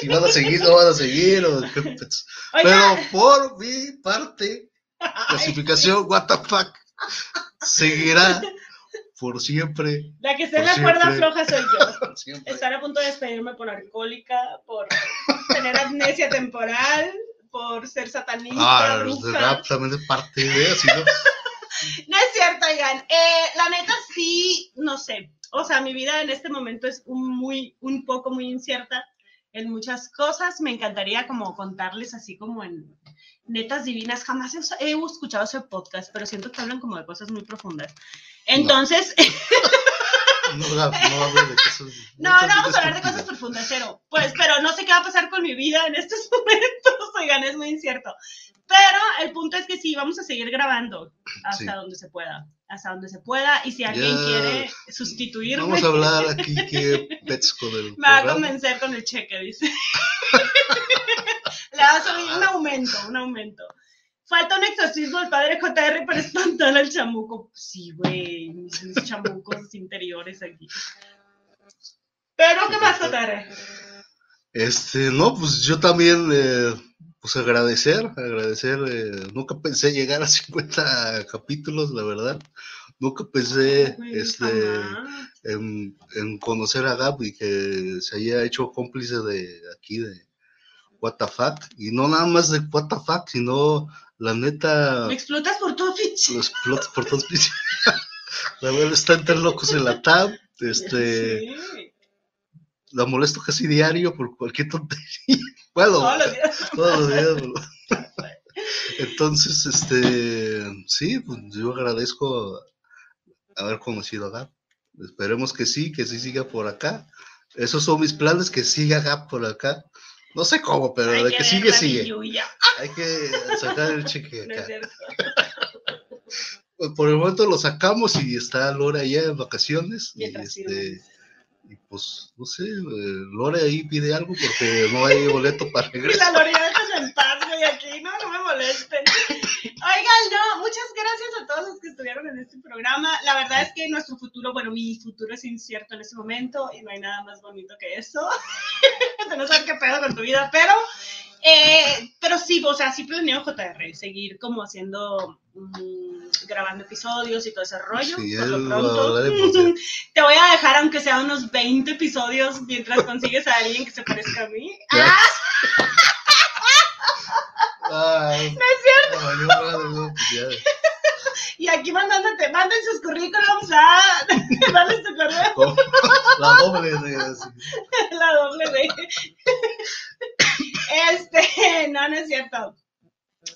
Si van a seguir, no van a seguir. O Pero por mi parte, clasificación WTF seguirá por siempre. la que está en por la cuerda floja soy yo. Estar a punto de despedirme por alcohólica, por tener amnesia temporal, por ser satanista, Ah, de bruja. rap también es parte de así, ¿no? No es cierto, oigan. Eh, la neta sí, no sé. O sea, mi vida en este momento es un, muy, un poco muy incierta en muchas cosas. Me encantaría como contarles así como en netas divinas. Jamás he, he escuchado ese podcast, pero siento que hablan como de cosas muy profundas. Entonces, No, no hables de cosas. No, no vamos a hablar de cosas profundas, cero. Pues, pero no sé qué va a pasar con mi vida en estos momentos, oigan, es muy incierto. Pero el punto es que sí, vamos a seguir grabando hasta Sí. donde se pueda, hasta donde se pueda. Y si alguien Ya. quiere sustituirme, Vamos a hablar aquí que pets con el me va a convencer con el cheque, dice. Le va a subir un aumento, un aumento. Falta un exorcismo del padre JR para espantar al chamuco. Sí, güey, mis, mis chamucos interiores aquí. Pero, ¿qué más, JR? Este, no, pues yo también, eh, pues agradecer, agradecer. eh, nunca pensé llegar a 50 capítulos, la verdad. Nunca pensé este, en, en conocer a Gab y que se haya hecho cómplice de aquí, de What the fuck. Y no nada más de What the fuck, sino la neta. Me explotas por todo pinche. los plots por todos lados. La verdad está entre locos en la tab. Este, Sí, la molesto casi diario por cualquier tontería. Bueno, todos los días. todos los días. bro. Entonces, este, sí, pues yo agradezco haber conocido a Gap. Esperemos que sí, que sí siga por acá. Esos son mis planes, que siga Gap por acá. No sé cómo, pero Hay de que sigue, la sigue. billulla. Hay que sacar el cheque No acá. Pues, por el momento lo sacamos y está Lore allá en vacaciones. Y, Mientras este, y pues, no sé, eh, Lore ahí pide algo porque no hay boleto para regresar. la Lorena déjame en paz, güey, aquí, no, no me molesten. Oigan, no, muchas gracias a todos los que estuvieron en este programa. La verdad es que nuestro futuro, bueno, mi futuro es incierto en este momento y no hay nada más bonito que eso. de no saber qué pedo con tu vida, pero, eh, pero sí, o sea, sí planeo JR, seguir como haciendo, mm, grabando episodios y todo ese rollo. Sí, por lo pronto. de- Te voy a dejar, aunque sea unos 20 episodios, mientras consigues a alguien que se parezca a mí. ¡Ah! Ay, No es cierto. no, pues. Y aquí mandándote, manden sus currículums a. Dale tu correo, La doble de la doble D. Este, no, no es cierto.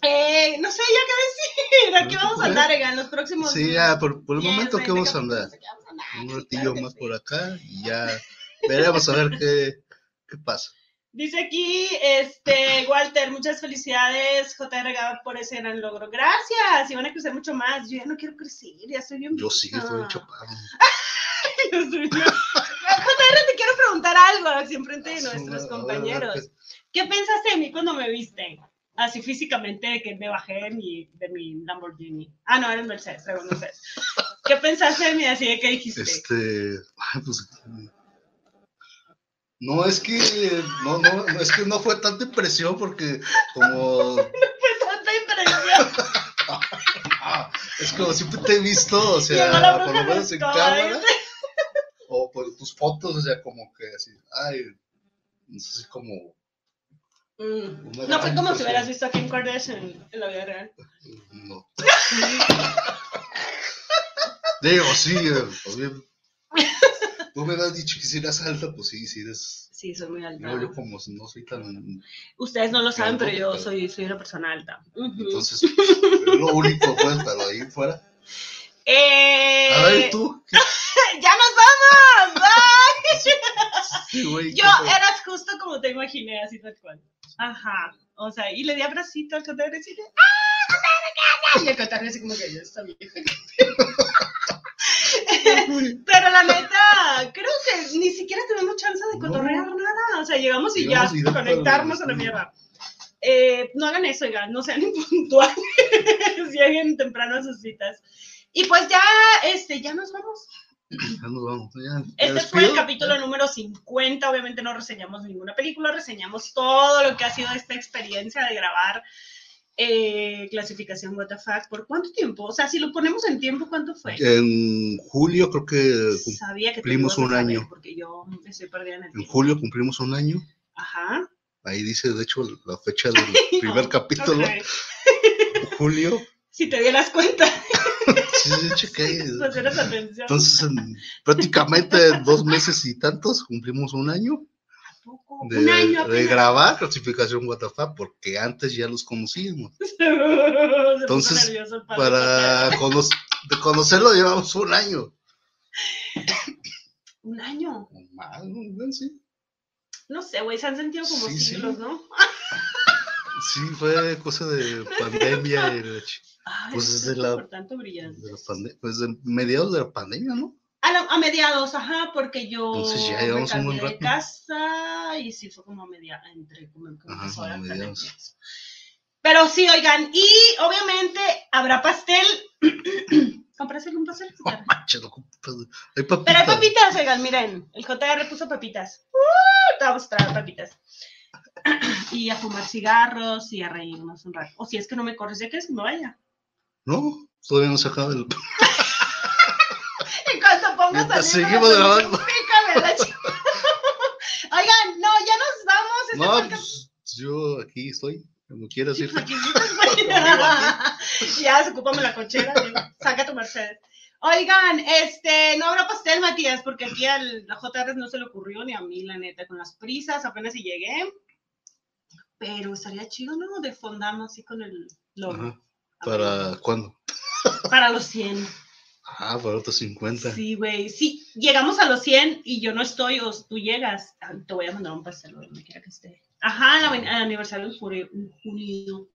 Eh, no sé ya qué decir. Aquí vamos a andar, Ega, en los próximos. Sí, ya, por, por el momento que 20 vamos a andar. andar, Un ratillo más por acá y ya veremos a ver qué, qué pasa. Dice aquí, este, Walter, muchas felicidades, JR por ese gran logro. Gracias, y van a crecer mucho más. Yo ya no quiero crecer, ya estoy bien. Yo sí, estoy bien chapado. JR, te quiero preguntar algo, así enfrente de A ver, nuestros compañeros. Pues. ¿Qué pensaste de mí cuando me viste? Así físicamente, de que me bajé de mi, de mi Lamborghini. Ah, no, era el Mercedes, pero no sé. ¿Qué pensaste de mí así de que dijiste? Este, pues, no es que no, no, no, es que no fue tanta impresión porque como Fue tanta impresión. es como siempre te he visto, o sea, por lo menos en cámara Scott. o por tus fotos, o sea, como que así, ay, no sé si como Mm. No fue como si hubieras visto a Kim Kardashian en la vida real. no. Digo, sí, eh, pues bien. Tú me has dicho que si eras alta, pues sí, sí eres. Sí, soy muy alta. No, yo como no soy tan. Ustedes no lo saben, pero yo soy, soy una persona alta. Entonces, es lo único, pues, pero ahí fuera. Eh, A ver, tú. ¿qué- ¡Ya nos vamos! ¡Bye! güey, Yo eras justo como te imaginé, así tal cual. Ajá. O sea, y le di abracito al cotarro así de ¡Ah, qué haces! Y el cotarro así como que ya está vieja. Pero la neta, creo que ni siquiera tuvimos chance de No. cotorrear nada. O sea, llegamos y Llegamos ya, y conectarnos a la mierda. Eh, no hagan eso, oigan, no sean impuntuales. Lleguen temprano a sus citas. Y pues ya, este, ya nos vamos. Ya nos vamos. Ya, me Este fue el capítulo número 50. Obviamente no reseñamos ninguna película, reseñamos todo lo que ha sido esta experiencia de grabar eh, clasificación WTF. ¿Por cuánto tiempo? O sea, si lo ponemos en tiempo, ¿cuánto fue? En julio, creo que Sabía que tú cumplimos un año. Porque yo estoy perdida en el en tiempo. julio cumplimos un año. Ajá. Ahí dice, de hecho, la fecha del primer capítulo, julio. Si te dieras cuenta, Chequé. atención. Entonces, en- prácticamente en dos meses y tantos cumplimos un año de, un año de grabar clasificación WTF, porque antes ya los conocíamos. Entonces, Para cono- de conocerlo llevamos un año. Un año. Más, ¿no? Sí. No sé, güey, se han sentido como Sí, sí. siglos, ¿no? Sí, fue cosa de pandemia. y la Ay, Pues desde la- por tanto brillante. de la pande- pues de mediados de la pandemia, ¿no? A, la- a mediados, ajá, porque yo Entonces ya me llevamos un buen cambié de rato. casa y sí fue como media, entre como, Ajá, como también. mediados. Pero sí, oigan, y obviamente habrá pastel. ¿Compraste algún pastel? Manches, no, pues, hay Pero hay papitas. papitas, oigan, miren, el JR puso papitas. ¡Uh! Te vamos a traer papitas. Y a fumar cigarros y a reírnos un rato. O si es que no me corres, ya quieres que me vaya. No, todavía no se acaba el. En cuanto pongas salir, seguimos grabando. la chica. Oigan, no, ya nos vamos. Este No, podcast- pues yo aquí estoy, como quieras Sí, ir. pues ya, ocúpame la cochera, saca tu Mercedes. Oigan, este, no habrá pastel, Matías, porque aquí al a JR no se le ocurrió ni a mí, la neta, con las prisas, apenas si llegué. Pero estaría chido, ¿no? De fondama así con el logo. Ajá. ¿Para cuándo? Para los 100. Ah, para otros 50. Sí, güey. Sí, llegamos a los 100 y yo no estoy, o tú llegas, ah, te voy a mandar un pastel, donde quiera que esté. Ajá, el aven- el aniversario de junio.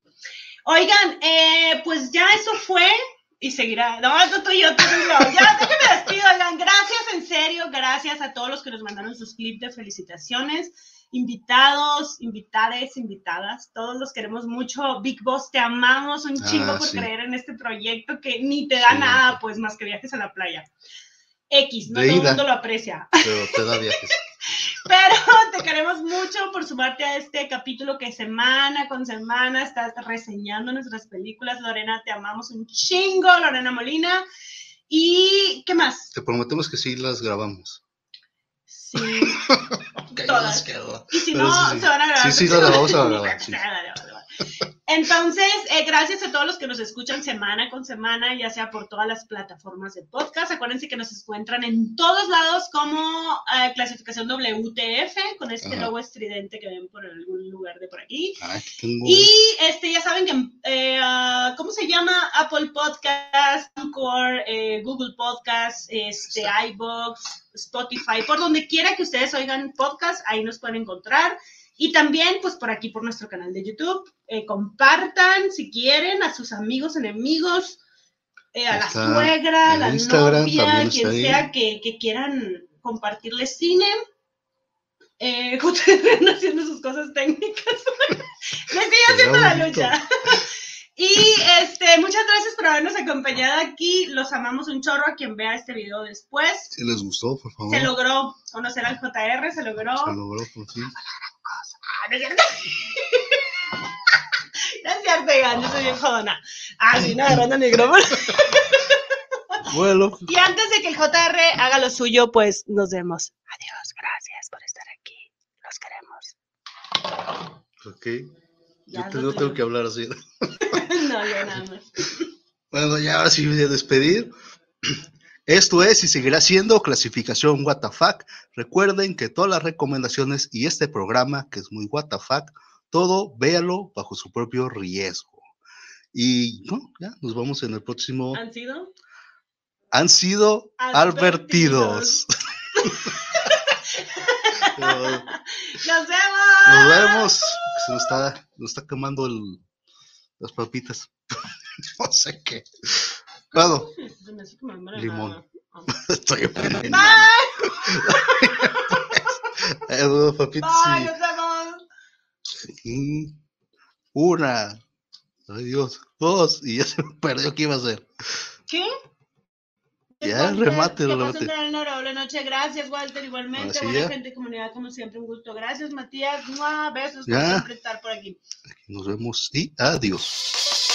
Oigan, eh, pues ya eso fue y seguirá. No, eso tú y yo, tú y yo. Ya, déjenme despido. Oigan, gracias, en serio, gracias a todos los que nos mandaron sus clips de felicitaciones. Invitados, invitades, invitadas, todos los queremos mucho. Big Boss, te amamos un Ah, chingo por sí. creer en este proyecto que ni te da Sí. nada, pues más que viajes a la playa. X, no De todo el mundo lo aprecia. Pero te da viajes. Pero te queremos mucho por sumarte a este capítulo que semana con semana estás reseñando nuestras películas. Lorena, te amamos un chingo, Lorena Molina. ¿Y qué más? Te prometemos que sí las grabamos. Sí. Todas. Y si no, sí, sí. se van a grabar. Sí, sí, vamos a grabar. Entonces, eh, gracias a todos los que nos escuchan semana con semana, ya sea por todas las plataformas de podcast. Acuérdense que nos encuentran en todos lados como eh, clasificación WTF, con este Ajá. logo estridente que ven por algún lugar de por aquí. Y este, ya saben que, eh, ah, ¿cómo se llama? Apple Podcast, Anchor, eh, Google Podcast, este, iBox, Spotify, por donde quiera que ustedes oigan podcast, ahí nos pueden encontrar. Y también, pues, por aquí, por nuestro canal de YouTube. Eh, compartan, si quieren, a sus amigos, enemigos, eh, a la suegra, a la Instagram, novia, quien ahí. sea que, que quieran compartirles cine. Eh, JR haciendo sus cosas técnicas. Le sigue haciendo la lucha. Y este, muchas gracias por habernos acompañado aquí. Los amamos un chorro a quien vea este video después. Si les gustó, por favor. Se logró conocer al JR, se logró. Se logró por fin. Ah, no es cierto. No es cierto, oigan, yo soy bien jodona. Ah, sí, no agarrando el micrófono. Bueno, Y antes de que el JR haga lo suyo, pues nos vemos. Adiós, gracias por estar aquí. Los queremos. ok. Yo te- tengo que hablar así. No, yo nada más. Bueno, ya ahora sí voy a despedir. Esto es y seguirá siendo clasificación WTF. Recuerden que todas las recomendaciones y este programa, que es muy WTF, todo véalo bajo su propio riesgo. Y no, ya nos vamos en el próximo. ¿Han sido? Han sido Advertidos. advertidos. Pero ¡Nos vemos! nos vemos. Se nos está, nos está quemando el- las papitas. no sé qué. Limón. estoy envenenado. Bye. Bueno, papitas, Bye, sí. nos vemos. Y una, ay Dios, dos, y ya se me perdió qué iba a hacer. ¿Qué? Ya, Walter, remate, Que remate. una honorable noche. Gracias, Walter, igualmente. Buena ya. gente, comunidad, como siempre, un gusto. Gracias, Matías. ¡Mua! Besos por Ya. siempre estar por aquí. Nos vemos y adiós.